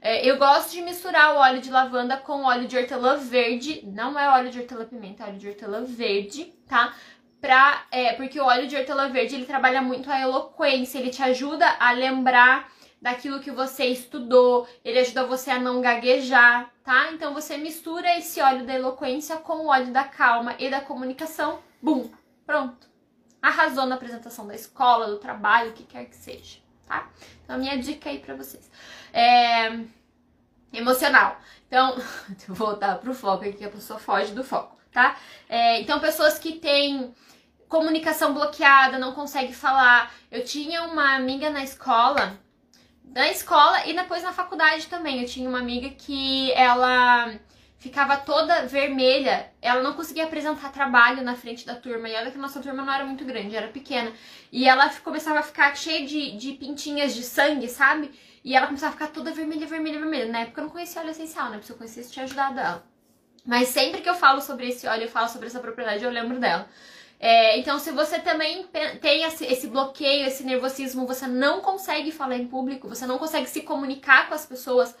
[SPEAKER 1] É, eu gosto de misturar o óleo de lavanda com óleo de hortelã verde. Não é óleo de hortelã-pimenta, é óleo de hortelã verde, tá? Pra, é, porque o óleo de hortelã verde ele trabalha muito a eloquência, ele te ajuda a lembrar daquilo que você estudou, ele ajuda você a não gaguejar, tá? Então você mistura esse óleo da eloquência com o óleo da calma e da comunicação, bum, pronto. Arrasou na apresentação da escola, do trabalho, o que quer que seja, tá? Então a minha dica aí pra vocês. É... Emocional. Então, vou voltar pro foco aqui, que a pessoa foge do foco, tá? É, então, pessoas que têm comunicação bloqueada, não conseguem falar. Eu tinha uma amiga na escola na escola e depois na faculdade também. Eu tinha uma amiga que ela ficava toda vermelha, ela não conseguia apresentar trabalho na frente da turma, e olha que a nossa turma não era muito grande, era pequena. E ela começava a ficar cheia de, de pintinhas de sangue, sabe? E ela começava a ficar toda vermelha, vermelha, vermelha. Na época eu não conhecia óleo essencial, né? Se eu conhecesse, tinha ajudado ela. Mas sempre que eu falo sobre esse óleo, eu falo sobre essa propriedade, eu lembro dela. É, então, se você também tem esse bloqueio, esse nervosismo, você não consegue falar em público, você não consegue se comunicar com as pessoas,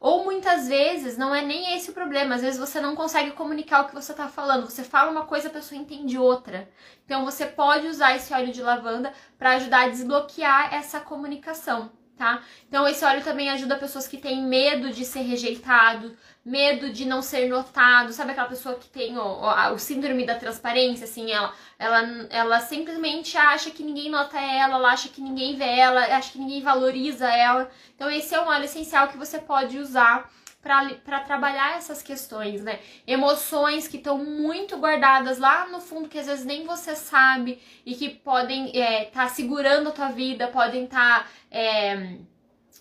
[SPEAKER 1] ou muitas vezes não é nem esse o problema, às vezes você não consegue comunicar o que você está falando, você fala uma coisa, a pessoa entende outra. Então, você pode usar esse óleo de lavanda para ajudar a desbloquear essa comunicação, tá? Então esse óleo também ajuda pessoas que têm medo de ser rejeitado, medo de não ser notado, sabe aquela pessoa que tem o, o, o, síndrome da transparência, assim, ela, ela, ela simplesmente acha que ninguém nota ela, ela acha que ninguém vê ela, acha que ninguém valoriza ela. Então esse é um óleo essencial que você pode usar para trabalhar essas questões, né? Emoções que estão muito guardadas lá no fundo, que às vezes nem você sabe e que podem estar é, tá segurando a tua vida, podem estar tá, é,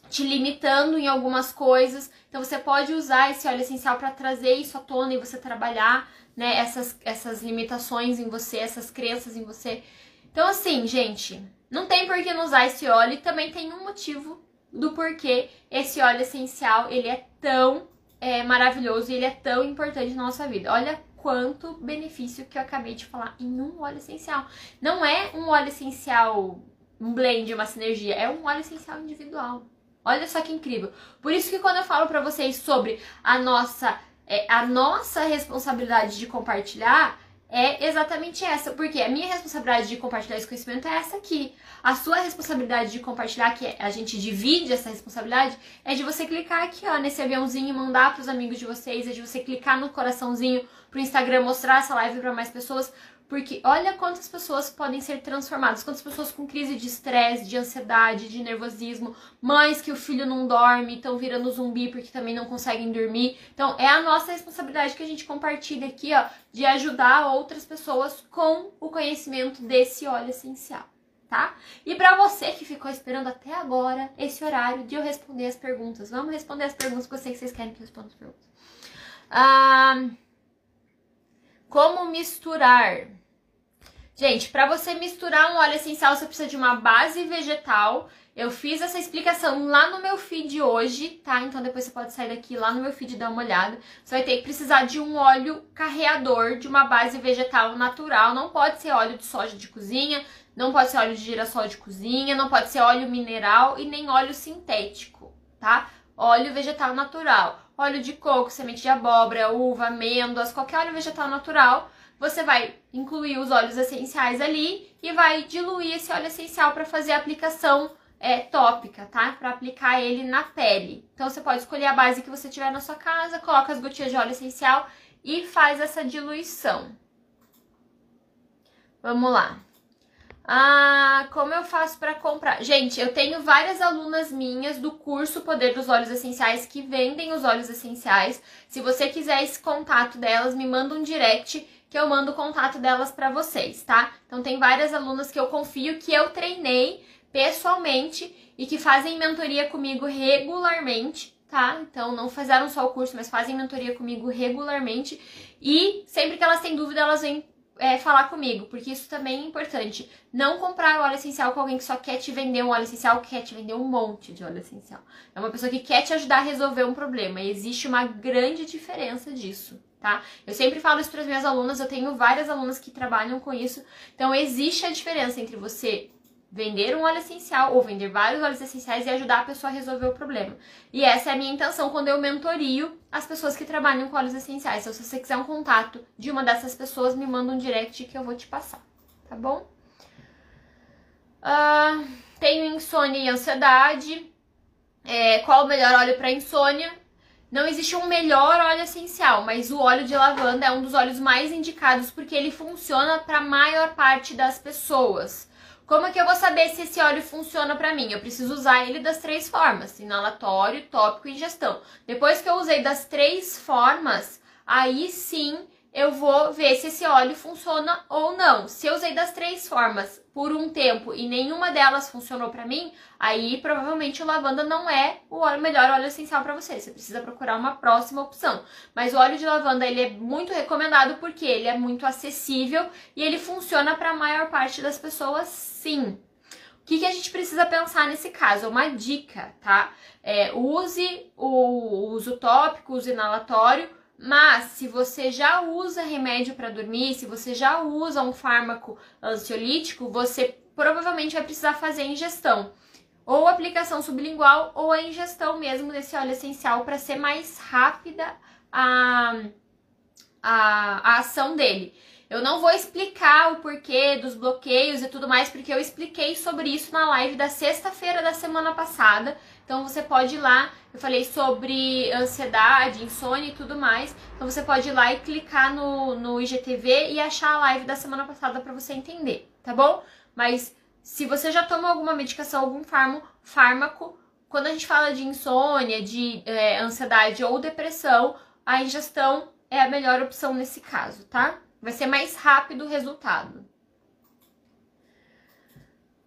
[SPEAKER 1] te limitando em algumas coisas. Então você pode usar esse óleo essencial para trazer isso à tona e você trabalhar, né, essas, essas limitações em você, essas crenças em você. Então, assim, gente, não tem por que não usar esse óleo e também tem um motivo do porquê esse óleo essencial ele é tão é, maravilhoso e ele é tão importante na nossa vida. Olha quanto benefício que eu acabei de falar em um óleo essencial. Não é um óleo essencial, um blend, uma sinergia, é um óleo essencial individual. Olha só que incrível. Por isso que quando eu falo para vocês sobre a nossa é, a nossa responsabilidade de compartilhar, é exatamente essa, porque a minha responsabilidade de compartilhar esse conhecimento é essa aqui. A sua responsabilidade de compartilhar, que a gente divide essa responsabilidade, é de você clicar aqui, ó, nesse aviãozinho e mandar para os amigos de vocês, é de você clicar no coraçãozinho pro Instagram, mostrar essa live para mais pessoas, porque olha quantas pessoas podem ser transformadas, quantas pessoas com crise de estresse, de ansiedade, de nervosismo, mães que o filho não dorme, estão virando zumbi porque também não conseguem dormir. Então é a nossa responsabilidade que a gente compartilha aqui, ó, de ajudar outras pessoas com o conhecimento desse óleo essencial, tá? E para você que ficou esperando até agora esse horário de eu responder as perguntas, vamos responder as perguntas que eu sei que vocês querem que eu responda as perguntas. Ah, como misturar? Gente, para você misturar um óleo essencial, você precisa de uma base vegetal. Eu fiz essa explicação lá no meu feed hoje, tá? Então depois você pode sair daqui lá no meu feed e dar uma olhada. Você vai ter que precisar de um óleo carreador de uma base vegetal natural. Não pode ser óleo de soja de cozinha, não pode ser óleo de girassol de cozinha, não pode ser óleo mineral e nem óleo sintético, tá? Óleo vegetal natural. Óleo de coco, semente de abóbora, uva, amêndoas, qualquer óleo vegetal natural você vai incluir os óleos essenciais ali e vai diluir esse óleo essencial para fazer a aplicação é, tópica, tá? Para aplicar ele na pele. Então você pode escolher a base que você tiver na sua casa, coloca as gotinhas de óleo essencial e faz essa diluição. Vamos lá. Ah, como eu faço para comprar? Gente, eu tenho várias alunas minhas do curso Poder dos Óleos Essenciais que vendem os óleos essenciais. Se você quiser esse contato delas, me manda um direct que eu mando o contato delas para vocês, tá? Então tem várias alunas que eu confio que eu treinei pessoalmente e que fazem mentoria comigo regularmente, tá? Então não fizeram só o curso, mas fazem mentoria comigo regularmente e sempre que elas têm dúvida, elas vêm é, falar comigo, porque isso também é importante. Não comprar óleo essencial com alguém que só quer te vender um óleo essencial, quer te vender um monte de óleo essencial. É uma pessoa que quer te ajudar a resolver um problema. E existe uma grande diferença disso, tá? Eu sempre falo isso para as minhas alunas, eu tenho várias alunas que trabalham com isso. Então existe a diferença entre você vender um óleo essencial ou vender vários óleos essenciais e ajudar a pessoa a resolver o problema. E essa é a minha intenção quando eu mentorio as pessoas que trabalham com óleos essenciais. Então, se você quiser um contato de uma dessas pessoas, me manda um direct que eu vou te passar, tá bom? Uh, tenho insônia e ansiedade. É, qual o melhor óleo para insônia? Não existe um melhor óleo essencial, mas o óleo de lavanda é um dos óleos mais indicados porque ele funciona para a maior parte das pessoas. Como é que eu vou saber se esse óleo funciona para mim? Eu preciso usar ele das três formas: inalatório, tópico e ingestão. Depois que eu usei das três formas, aí sim eu vou ver se esse óleo funciona ou não. Se eu usei das três formas por um tempo e nenhuma delas funcionou para mim, aí provavelmente o lavanda não é o óleo, melhor óleo essencial para você. Você precisa procurar uma próxima opção. Mas o óleo de lavanda ele é muito recomendado porque ele é muito acessível e ele funciona para a maior parte das pessoas, sim. O que, que a gente precisa pensar nesse caso? Uma dica, tá? É, use o uso tópico, uso inalatório mas se você já usa remédio para dormir, se você já usa um fármaco ansiolítico, você provavelmente vai precisar fazer ingestão. Ou aplicação sublingual ou a ingestão mesmo desse óleo essencial para ser mais rápida a, a, a ação dele. Eu não vou explicar o porquê dos bloqueios e tudo mais, porque eu expliquei sobre isso na live da sexta-feira da semana passada. Então você pode ir lá, eu falei sobre ansiedade, insônia e tudo mais. Então você pode ir lá e clicar no, no IGTV e achar a live da semana passada para você entender, tá bom? Mas se você já toma alguma medicação, algum fármaco, quando a gente fala de insônia, de é, ansiedade ou depressão, a ingestão é a melhor opção nesse caso, tá? Vai ser mais rápido o resultado.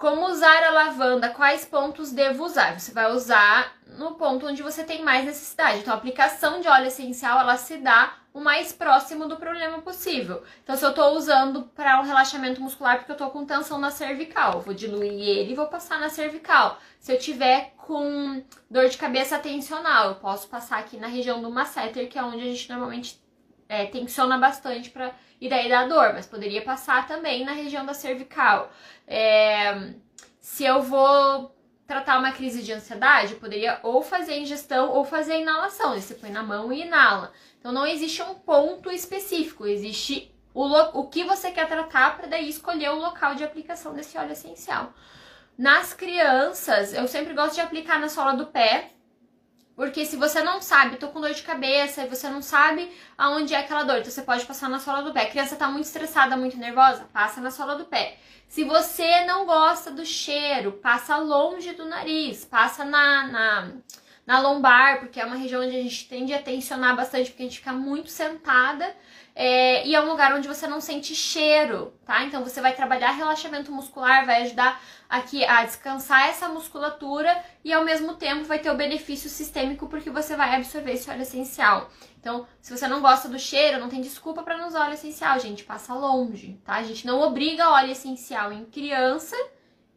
[SPEAKER 1] Como usar a lavanda? Quais pontos devo usar? Você vai usar no ponto onde você tem mais necessidade. Então, a aplicação de óleo essencial, ela se dá o mais próximo do problema possível. Então, se eu tô usando para um relaxamento muscular porque eu tô com tensão na cervical, vou diluir ele e vou passar na cervical. Se eu tiver com dor de cabeça tensional, eu posso passar aqui na região do masseter, que é onde a gente normalmente é, tensiona bastante para e daí dá dor, mas poderia passar também na região da cervical. É, se eu vou tratar uma crise de ansiedade, poderia ou fazer ingestão ou fazer inalação. Você põe na mão e inala. Então não existe um ponto específico, existe o, o que você quer tratar para daí escolher o local de aplicação desse óleo essencial. Nas crianças, eu sempre gosto de aplicar na sola do pé, porque se você não sabe, tô com dor de cabeça e você não sabe aonde é aquela dor, então você pode passar na sola do pé. A criança tá muito estressada, muito nervosa, passa na sola do pé. Se você não gosta do cheiro, passa longe do nariz, passa na, na, na lombar, porque é uma região onde a gente tende a tensionar bastante, porque a gente fica muito sentada. É, e é um lugar onde você não sente cheiro, tá? Então você vai trabalhar relaxamento muscular, vai ajudar aqui a descansar essa musculatura e ao mesmo tempo vai ter o benefício sistêmico porque você vai absorver esse óleo essencial. Então, se você não gosta do cheiro, não tem desculpa para não usar óleo essencial, gente, passa longe, tá? A gente não obriga óleo essencial em criança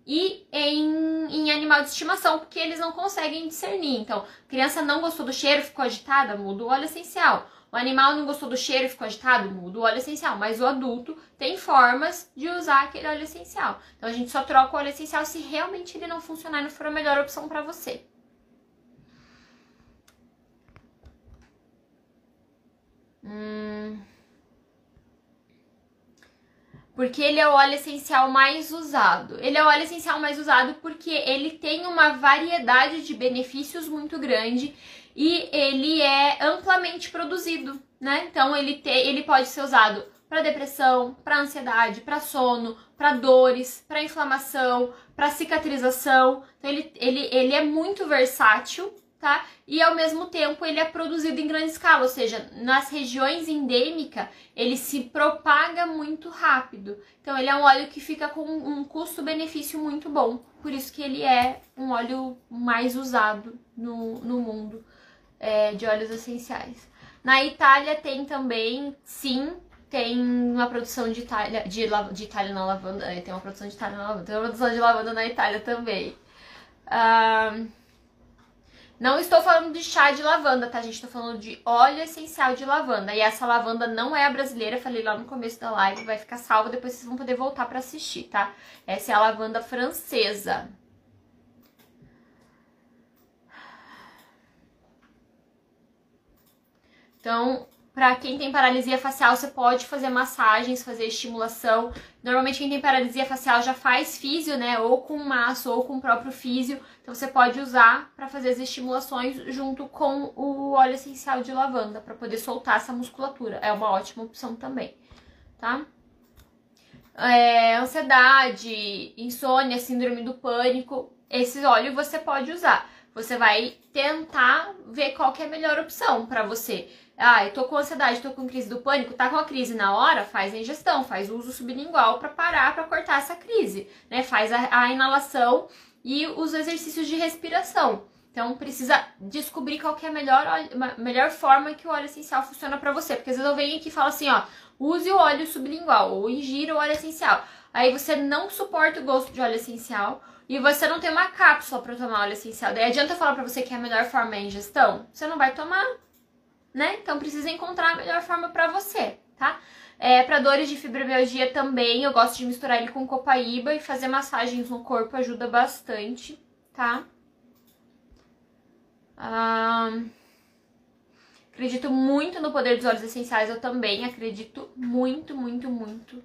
[SPEAKER 1] e em, em animal de estimação, porque eles não conseguem discernir. Então, criança não gostou do cheiro, ficou agitada, muda o óleo essencial. O animal não gostou do cheiro ficou agitado, muda o óleo essencial. Mas o adulto tem formas de usar aquele óleo essencial. Então a gente só troca o óleo essencial se realmente ele não funcionar e não for a melhor opção para você. Hum... Porque ele é o óleo essencial mais usado. Ele é o óleo essencial mais usado porque ele tem uma variedade de benefícios muito grande e ele é amplamente produzido, né? Então ele, te, ele pode ser usado para depressão, para ansiedade, para sono, para dores, para inflamação, para cicatrização. Então ele, ele, ele é muito versátil, tá? E ao mesmo tempo ele é produzido em grande escala, ou seja, nas regiões endêmicas ele se propaga muito rápido. Então ele é um óleo que fica com um custo-benefício muito bom. Por isso que ele é um óleo mais usado no, no mundo é, de óleos essenciais. Na Itália tem também, sim, tem uma produção de Itália, de, de Itália na lavanda, é, tem uma produção de Itália na lavanda, tem uma produção de lavanda na Itália também. Uh, não estou falando de chá de lavanda, tá, gente? Estou falando de óleo essencial de lavanda. E essa lavanda não é a brasileira, falei lá no começo da live, vai ficar salva, depois vocês vão poder voltar para assistir, tá? Essa é a lavanda francesa. Então, para quem tem paralisia facial, você pode fazer massagens, fazer estimulação. Normalmente quem tem paralisia facial já faz físio, né? Ou com maço ou com o próprio físio. Então você pode usar para fazer as estimulações junto com o óleo essencial de lavanda para poder soltar essa musculatura. É uma ótima opção também, tá? É, ansiedade, insônia, síndrome do pânico, esse óleo você pode usar. Você vai tentar ver qual que é a melhor opção para você. Ah, eu tô com ansiedade, tô com crise do pânico, tá com a crise na hora, faz a ingestão, faz uso sublingual para parar, para cortar essa crise, né? Faz a, a inalação e os exercícios de respiração. Então precisa descobrir qual é a melhor, melhor forma que o óleo essencial funciona para você, porque às vezes eu venho aqui e falo assim, ó, use o óleo sublingual ou ingira o óleo essencial. Aí você não suporta o gosto de óleo essencial e você não tem uma cápsula para tomar óleo essencial. Daí adianta falar para você que a melhor forma é a ingestão? Você não vai tomar, né? Então precisa encontrar a melhor forma para você, tá? É, para dores de fibromialgia também, eu gosto de misturar ele com copaíba e fazer massagens no corpo ajuda bastante, tá? Ah, Acredito muito no poder dos óleos essenciais, eu também acredito muito, muito, muito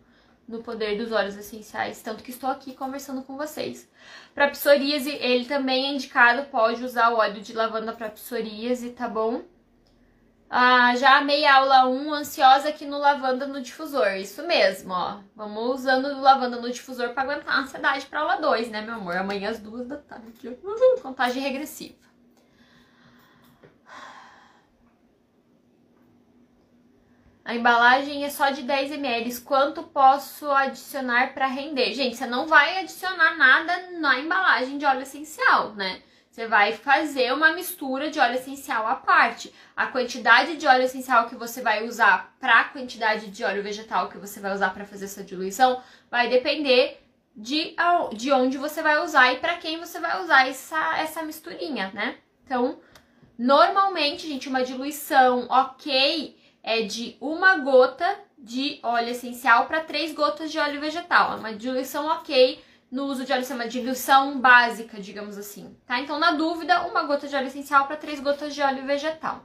[SPEAKER 1] no poder dos óleos essenciais, tanto que estou aqui conversando com vocês. Para psoríase, ele também é indicado, pode usar o óleo de lavanda para psoríase, tá bom? Ah, já amei a aula 1, ansiosa aqui no lavanda no difusor. Isso mesmo, ó. Vamos usando o lavanda no difusor para aguentar a ansiedade para aula 2, né, meu amor? Amanhã às duas da tarde. Uhum, contagem regressiva. A embalagem é só de 10 ml. Quanto posso adicionar para render? Gente, você não vai adicionar nada na embalagem de óleo essencial, né? Você vai fazer uma mistura de óleo essencial à parte. A quantidade de óleo essencial que você vai usar para a quantidade de óleo vegetal que você vai usar para fazer essa diluição vai depender de, de onde você vai usar e para quem você vai usar essa, essa misturinha, né? Então, normalmente, gente, uma diluição ok é de uma gota de óleo essencial para três gotas de óleo vegetal. É uma diluição ok no uso de óleo uma diluição básica, digamos assim, tá? Então, na dúvida, uma gota de óleo essencial para três gotas de óleo vegetal.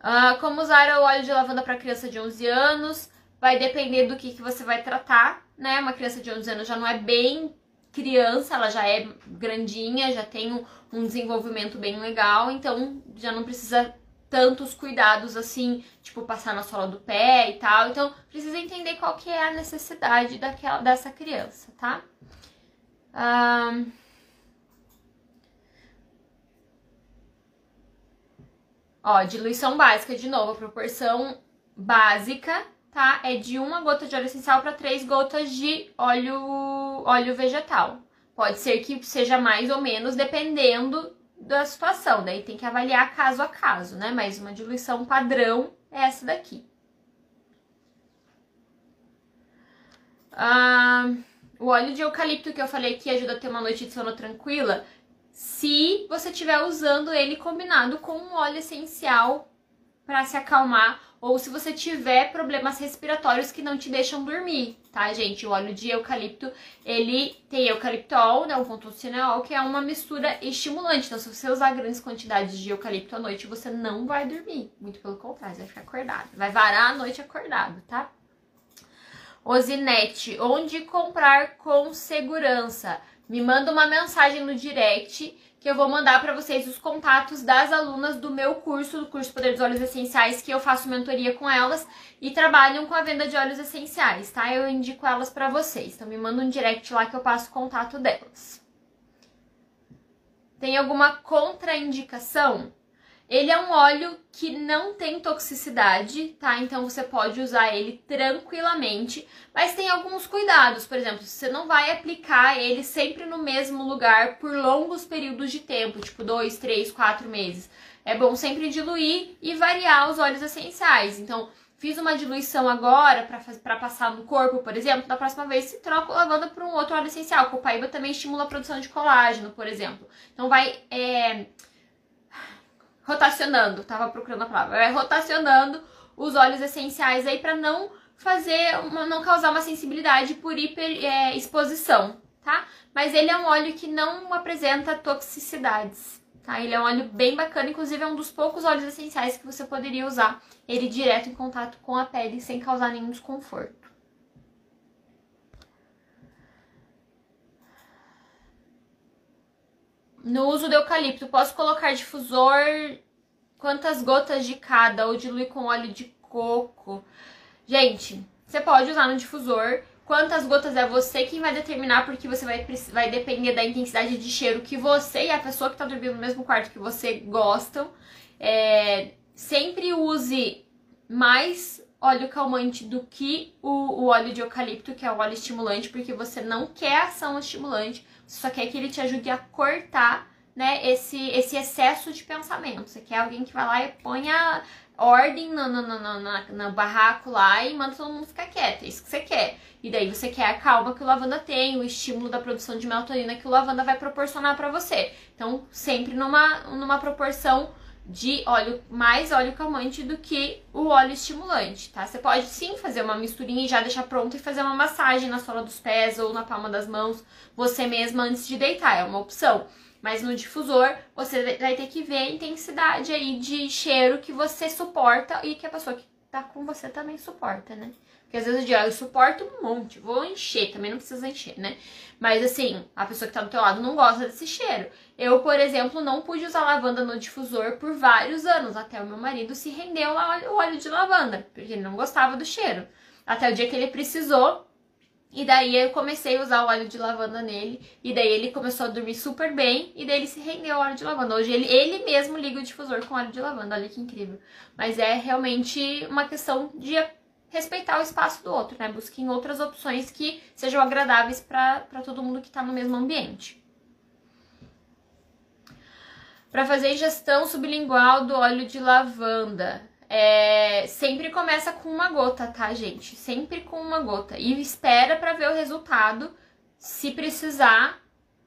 [SPEAKER 1] Uh, como usar o óleo de lavanda para criança de 11 anos? Vai depender do que, que você vai tratar, né? Uma criança de 11 anos já não é bem criança, ela já é grandinha, já tem um desenvolvimento bem legal, então já não precisa tantos cuidados assim, tipo passar na sola do pé e tal. Então, precisa entender qual que é a necessidade daquela, dessa criança, tá? Um... Ó, diluição básica, de novo, a proporção básica, tá? É de uma gota de óleo essencial para três gotas de óleo, óleo vegetal. Pode ser que seja mais ou menos, dependendo da situação, daí tem que avaliar caso a caso, né? Mas uma diluição padrão é essa daqui. Ah, o óleo de eucalipto que eu falei que ajuda a ter uma noite de sono tranquila, se você estiver usando ele combinado com um óleo essencial para se acalmar ou se você tiver problemas respiratórios que não te deixam dormir, tá, gente? O óleo de eucalipto, ele tem eucaliptol, né, um fontocinol, que é uma mistura estimulante. Então, se você usar grandes quantidades de eucalipto à noite, você não vai dormir. Muito pelo contrário, vai ficar acordado. Vai varar a noite acordado, tá? Osinete, onde comprar com segurança? Me manda uma mensagem no direct que eu vou mandar para vocês os contatos das alunas do meu curso, do curso Poder dos Óleos Essenciais, que eu faço mentoria com elas e trabalham com a venda de óleos essenciais, tá? Eu indico elas para vocês. Então me manda um direct lá que eu passo o contato delas. Tem alguma contraindicação? Ele é um óleo que não tem toxicidade, tá? Então você pode usar ele tranquilamente, mas tem alguns cuidados. Por exemplo, você não vai aplicar ele sempre no mesmo lugar por longos períodos de tempo, tipo dois, três, quatro meses. É bom sempre diluir e variar os óleos essenciais. Então, fiz uma diluição agora para passar no corpo, por exemplo, da próxima vez se troca lavanda por um outro óleo essencial. Copaíba também estimula a produção de colágeno, por exemplo. Então, vai. É rotacionando, tava procurando a palavra, vai rotacionando os óleos essenciais aí para não fazer, uma, não causar uma sensibilidade por hiperexposição, é, tá? Mas ele é um óleo que não apresenta toxicidades, tá? Ele é um óleo bem bacana, inclusive é um dos poucos óleos essenciais que você poderia usar ele direto em contato com a pele sem causar nenhum desconforto. No uso do eucalipto, posso colocar difusor quantas gotas de cada ou diluir com óleo de coco? Gente, você pode usar no difusor. Quantas gotas é você quem vai determinar, porque você vai, vai depender da intensidade de cheiro que você e a pessoa que tá dormindo no mesmo quarto que você gostam. É, sempre use mais óleo calmante do que o, o, óleo de eucalipto, que é o óleo estimulante, porque você não quer ação estimulante, só quer que ele te ajude a cortar né, esse, esse excesso de pensamento. Você quer alguém que vai lá e põe a ordem no, no, no, no, no barraco lá e manda todo mundo ficar quieto. É isso que você quer. E daí você quer a calma que o lavanda tem, o estímulo da produção de melatonina que o lavanda vai proporcionar para você. Então, sempre numa, numa proporção de óleo mais óleo calmante do que o óleo estimulante, tá? Você pode sim fazer uma misturinha e já deixar pronto e fazer uma massagem na sola dos pés ou na palma das mãos, você mesma antes de deitar, é uma opção. Mas no difusor, você vai ter que ver a intensidade aí de cheiro que você suporta e que a pessoa que tá com você também suporta, né? Porque às vezes eu digo, ah, eu suporto um monte, vou encher, também não precisa encher, né? Mas assim, a pessoa que tá do teu lado não gosta desse cheiro. Eu, por exemplo, não pude usar lavanda no difusor por vários anos, até o meu marido se rendeu ao óleo de lavanda, porque ele não gostava do cheiro. Até o dia que ele precisou, e daí eu comecei a usar o óleo de lavanda nele. E daí ele começou a dormir super bem. E daí ele se rendeu ao óleo de lavanda. Hoje ele, ele mesmo liga o difusor com óleo de lavanda. Olha que incrível. Mas é realmente uma questão de respeitar o espaço do outro, né? Busquem outras opções que sejam agradáveis para todo mundo que está no mesmo ambiente. Para fazer ingestão sublingual do óleo de lavanda, é, sempre começa com uma gota, tá, gente? Sempre com uma gota. E espera para ver o resultado. Se precisar,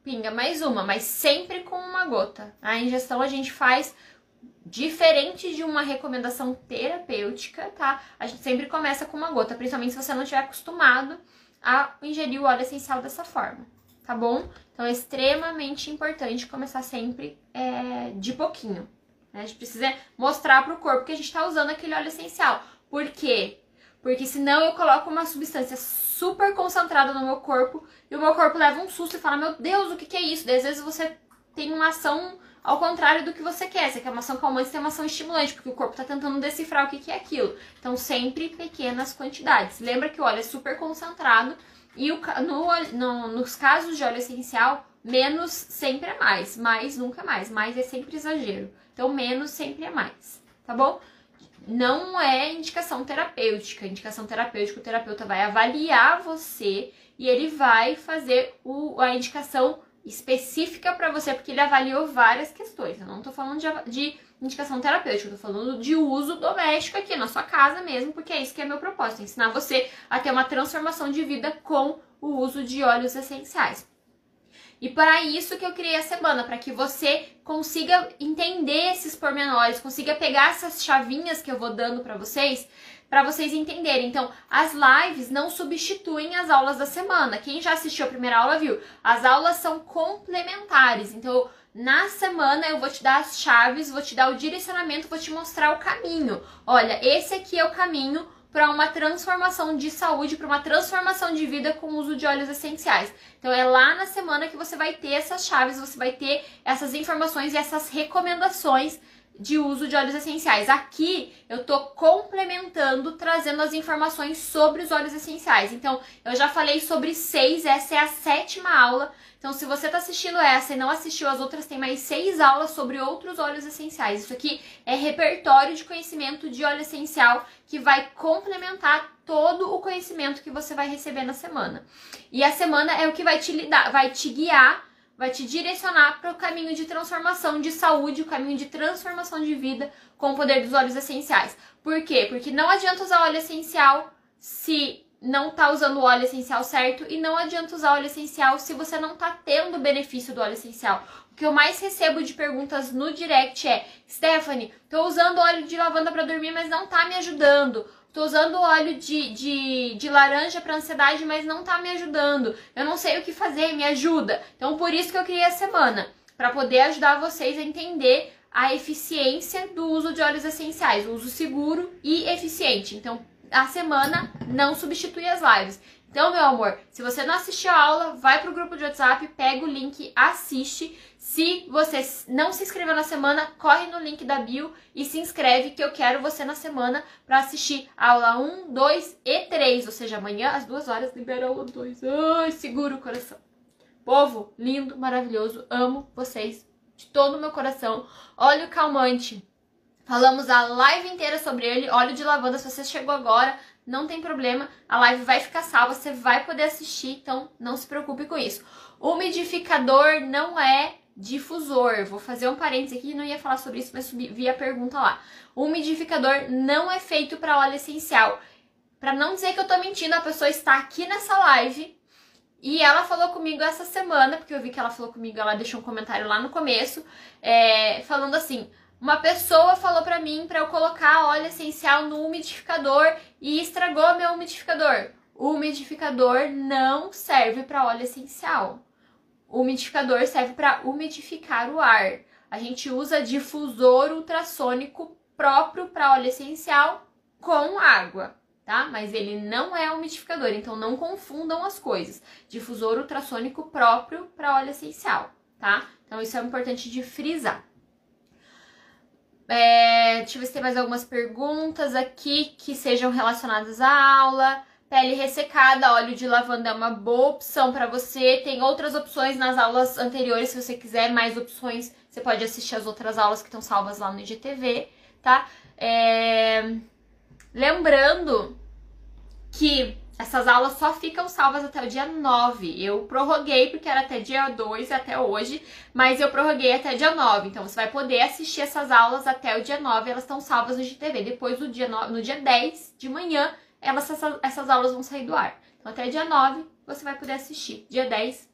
[SPEAKER 1] pinga mais uma, mas sempre com uma gota. A ingestão a gente faz Diferente de uma recomendação terapêutica, tá? A gente sempre começa com uma gota, principalmente se você não estiver acostumado a ingerir o óleo essencial dessa forma, tá bom? Então é extremamente importante começar sempre é, de pouquinho. Né? A gente precisa mostrar para o corpo que a gente está usando aquele óleo essencial. Por quê? Porque senão eu coloco uma substância super concentrada no meu corpo e o meu corpo leva um susto e fala: Meu Deus, o que, que é isso? Daí, às vezes você tem uma ação ao contrário do que você quer. Você quer uma ação calmante, você tem uma ação estimulante, porque o corpo está tentando decifrar o que, que é aquilo. Então, sempre pequenas quantidades. Lembra que o óleo é super concentrado e o, no, no, nos casos de óleo essencial, menos sempre é mais, mais nunca é mais, mais é sempre exagero. Então, menos sempre é mais, tá bom? Não é indicação terapêutica. Indicação terapêutica, o terapeuta vai avaliar você e ele vai fazer o, a indicação específica para você, porque ele avaliou várias questões. Eu não tô falando de, de indicação terapêutica, eu tô falando de uso doméstico aqui na sua casa mesmo, porque é isso que é meu propósito, ensinar você a ter uma transformação de vida com o uso de óleos essenciais. E para isso que eu criei a semana, para que você consiga entender esses pormenores, consiga pegar essas chavinhas que eu vou dando para vocês para vocês entenderem. Então, as lives não substituem as aulas da semana. Quem já assistiu a primeira aula viu. As aulas são complementares. Então, na semana eu vou te dar as chaves, vou te dar o direcionamento, vou te mostrar o caminho. Olha, esse aqui é o caminho para uma transformação de saúde, para uma transformação de vida com o uso de óleos essenciais. Então é lá na semana que você vai ter essas chaves, você vai ter essas informações e essas recomendações de uso de óleos essenciais. Aqui eu tô complementando, trazendo as informações sobre os óleos essenciais. Então, eu já falei sobre seis, essa é a sétima aula. Então, se você tá assistindo essa e não assistiu as outras, tem mais seis aulas sobre outros óleos essenciais. Isso aqui é repertório de conhecimento de óleo essencial que vai complementar todo o conhecimento que você vai receber na semana. E a semana é o que vai te lidar, vai te guiar vai te direcionar para o caminho de transformação de saúde, o caminho de transformação de vida com o poder dos óleos essenciais. Por quê? Porque não adianta usar óleo essencial se não tá usando o óleo essencial certo e não adianta usar óleo essencial se você não tá tendo o benefício do óleo essencial. O que eu mais recebo de perguntas no direct é: Stephanie, tô usando óleo de lavanda para dormir, mas não tá me ajudando. Tô usando óleo de, de, de laranja para ansiedade, mas não tá me ajudando. Eu não sei o que fazer, me ajuda. Então, por isso que eu criei a semana, para poder ajudar vocês a entender a eficiência do uso de óleos essenciais, o uso seguro e eficiente. Então, a semana não substitui as lives. Então, meu amor, se você não assistiu a aula, vai pro grupo de WhatsApp, pega o link, assiste. Se você não se inscreveu na semana, corre no link da bio e se inscreve que eu quero você na semana para assistir aula 1, 2 e 3, ou seja, amanhã às 2 horas libera aula 2. Ai, segura o coração. Povo lindo, maravilhoso, amo vocês de todo o meu coração. Óleo calmante. Falamos a live inteira sobre ele, óleo de lavanda. Se você chegou agora, não tem problema, a live vai ficar salva, você vai poder assistir, então não se preocupe com isso. Umidificador não é difusor. Vou fazer um parênteses aqui, não ia falar sobre isso, mas vi a pergunta lá. O umidificador não é feito para óleo essencial. Para não dizer que eu tô mentindo, a pessoa está aqui nessa live e ela falou comigo essa semana, porque eu vi que ela falou comigo, ela deixou um comentário lá no começo, é, falando assim: uma pessoa falou para mim para eu colocar óleo essencial no umidificador e estragou meu umidificador. O umidificador não serve para óleo essencial. O umidificador serve para umidificar o ar. A gente usa difusor ultrassônico próprio para óleo essencial com água, tá? Mas ele não é umidificador, então não confundam as coisas. Difusor ultrassônico próprio para óleo essencial, tá? Então isso é importante de frisar. É, deixa eu ver se tem mais algumas perguntas aqui que sejam relacionadas à aula. Pele ressecada, óleo de lavanda é uma boa opção para você. Tem outras opções nas aulas anteriores, se você quiser mais opções, você pode assistir as outras aulas que estão salvas lá no IGTV, tá? É... Lembrando que essas aulas só ficam salvas até o dia 9. Eu prorroguei porque era até dia 2 até hoje, mas eu prorroguei até dia 9. Então você vai poder assistir essas aulas até o dia 9, elas estão salvas no GTV. Depois do dia 9, no dia 10 de manhã, elas, essas, aulas vão sair do ar. Então até dia 9 você vai poder assistir. Dia 10,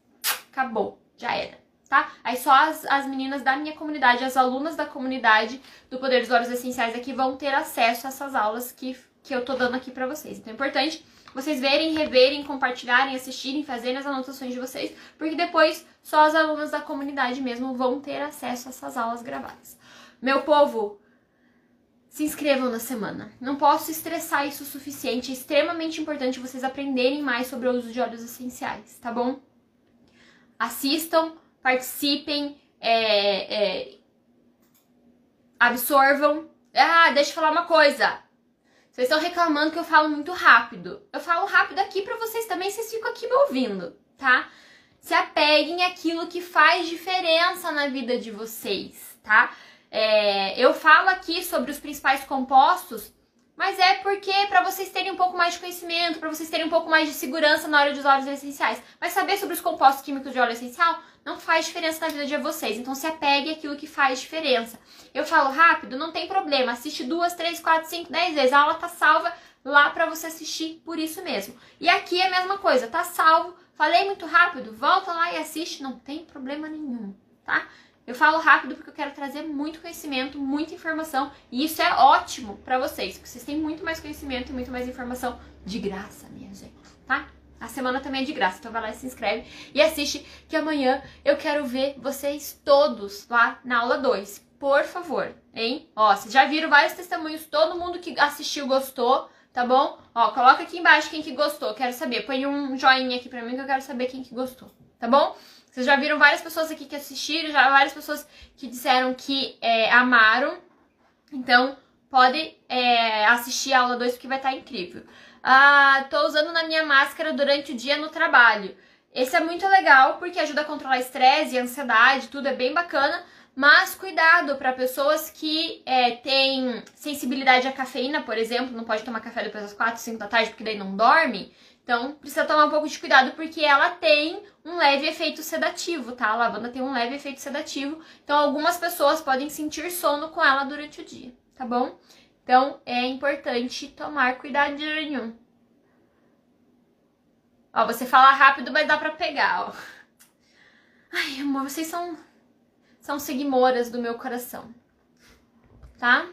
[SPEAKER 1] acabou, já era. Tá? Aí só as, as meninas da minha comunidade, as alunas da comunidade do Poder dos Olhos Essenciais aqui vão ter acesso a essas aulas que, que eu tô dando aqui pra vocês. Então é importante vocês verem, reverem, compartilharem, assistirem, fazerem as anotações de vocês, porque depois só as alunas da comunidade mesmo vão ter acesso a essas aulas gravadas. Meu povo, se inscrevam na semana. Não posso estressar isso o suficiente. É extremamente importante vocês aprenderem mais sobre o uso de óleos essenciais, tá bom? Assistam, participem, é, é, absorvam. Ah, deixa eu falar uma coisa. Vocês estão reclamando que eu falo muito rápido. Eu falo rápido aqui para vocês também, vocês ficam aqui me ouvindo, tá? Se apeguem àquilo que faz diferença na vida de vocês, tá? É, eu falo aqui sobre os principais compostos, mas é porque para vocês terem um pouco mais de conhecimento, para vocês terem um pouco mais de segurança na hora de usar óleos essenciais. Mas saber sobre os compostos químicos de óleo essencial não faz diferença na vida de vocês. Então se apegue àquilo que faz diferença. Eu falo rápido, não tem problema. Assiste duas, três, quatro, cinco, dez vezes. A aula tá salva lá para você assistir por isso mesmo. E aqui é a mesma coisa, tá salvo. Falei muito rápido, volta lá e assiste, não tem problema nenhum, tá? Eu falo rápido porque eu quero trazer muito conhecimento, muita informação, e isso é ótimo para vocês, porque vocês têm muito mais conhecimento e muito mais informação de graça, minha gente, tá? A semana também é de graça, então vai lá e se inscreve e assiste que amanhã eu quero ver vocês todos lá na aula 2. Por favor, hein? Ó, vocês já viram vários testemunhos, todo mundo que assistiu gostou, tá bom? Ó, coloca aqui embaixo quem que gostou, quero saber. Põe um joinha aqui pra mim que eu quero saber quem que gostou, tá bom? Vocês já viram várias pessoas aqui que assistiram, já várias pessoas que disseram que é, amaram. Então, pode é, assistir a aula 2 porque vai estar tá incrível. Ah, tô usando na minha máscara durante o dia no trabalho. Esse é muito legal porque ajuda a controlar estresse e ansiedade, tudo é bem bacana. Mas cuidado para pessoas que é, têm sensibilidade à cafeína, por exemplo, não pode tomar café depois das 4, 5 da tarde porque daí não dorme. Então precisa tomar um pouco de cuidado porque ela tem um leve efeito sedativo, tá? A lavanda tem um leve efeito sedativo. Então algumas pessoas podem sentir sono com ela durante o dia, tá bom? Então é importante tomar cuidadinho. Ó, você fala rápido, mas dá pra pegar, ó. Ai, amor, vocês são são seguimoras do meu coração. Tá?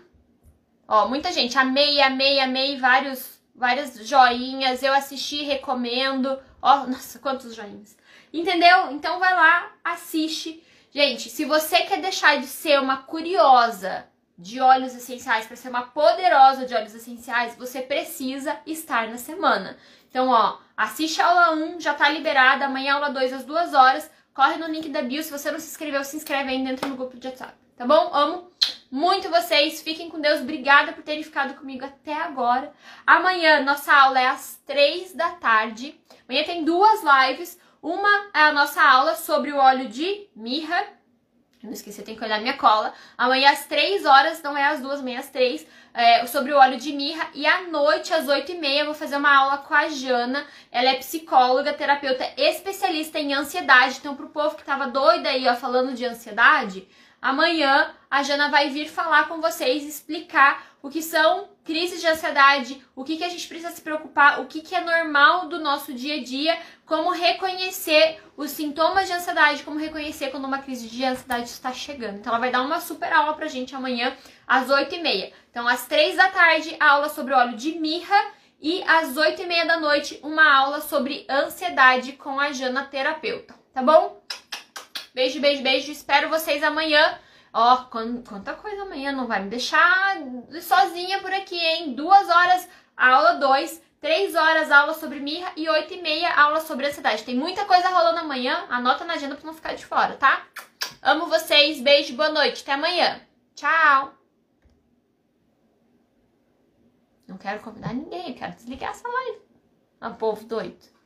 [SPEAKER 1] Ó, muita gente amei, amei, amei, vários várias joinhas, eu assisti, recomendo. Ó, nossa, quantos joinhas. Entendeu? Então vai lá, assiste. Gente, se você quer deixar de ser uma curiosa de óleos essenciais para ser uma poderosa de óleos essenciais, você precisa estar na semana. Então, ó, assiste a aula 1, já tá liberada, amanhã aula 2 às 2 horas. Corre no link da bio, se você não se inscreveu, se inscreve aí dentro do grupo de WhatsApp, tá bom? Amo muito vocês, fiquem com Deus, obrigada por terem ficado comigo até agora. Amanhã nossa aula é às 3 da tarde. Amanhã tem duas lives, uma é a nossa aula sobre o óleo de mirra não esqueci, eu tenho que olhar minha cola. Amanhã às 3 horas, não é às 2, amanhã às 3, é, sobre o óleo de mirra. E à noite, às 8 e meia, eu vou fazer uma aula com a Jana. Ela é psicóloga, terapeuta especialista em ansiedade. Então, pro povo que tava doido aí, ó, falando de ansiedade, amanhã a Jana vai vir falar com vocês, explicar o que são crises de ansiedade, o que, que a gente precisa se preocupar, o que, que é normal do nosso dia a dia, como reconhecer os sintomas de ansiedade, como reconhecer quando uma crise de ansiedade está chegando. Então, ela vai dar uma super aula pra gente amanhã, às 8h30. Então, às 3 da tarde, a aula sobre óleo de mirra. E às 8 e meia da noite, uma aula sobre ansiedade com a Jana terapeuta, tá bom? Beijo, beijo, beijo. Espero vocês amanhã. Ó, quanta coisa amanhã. Não vai me deixar sozinha por aqui, hein? Duas horas, aula 2. Três horas aula sobre mirra e oito e meia aula sobre ansiedade. Tem muita coisa rolando amanhã. Anota na agenda pra não ficar de fora, tá? Amo vocês. Beijo, boa noite. Até amanhã. Tchau. Não quero convidar ninguém. Eu quero desligar essa live. A povo doido.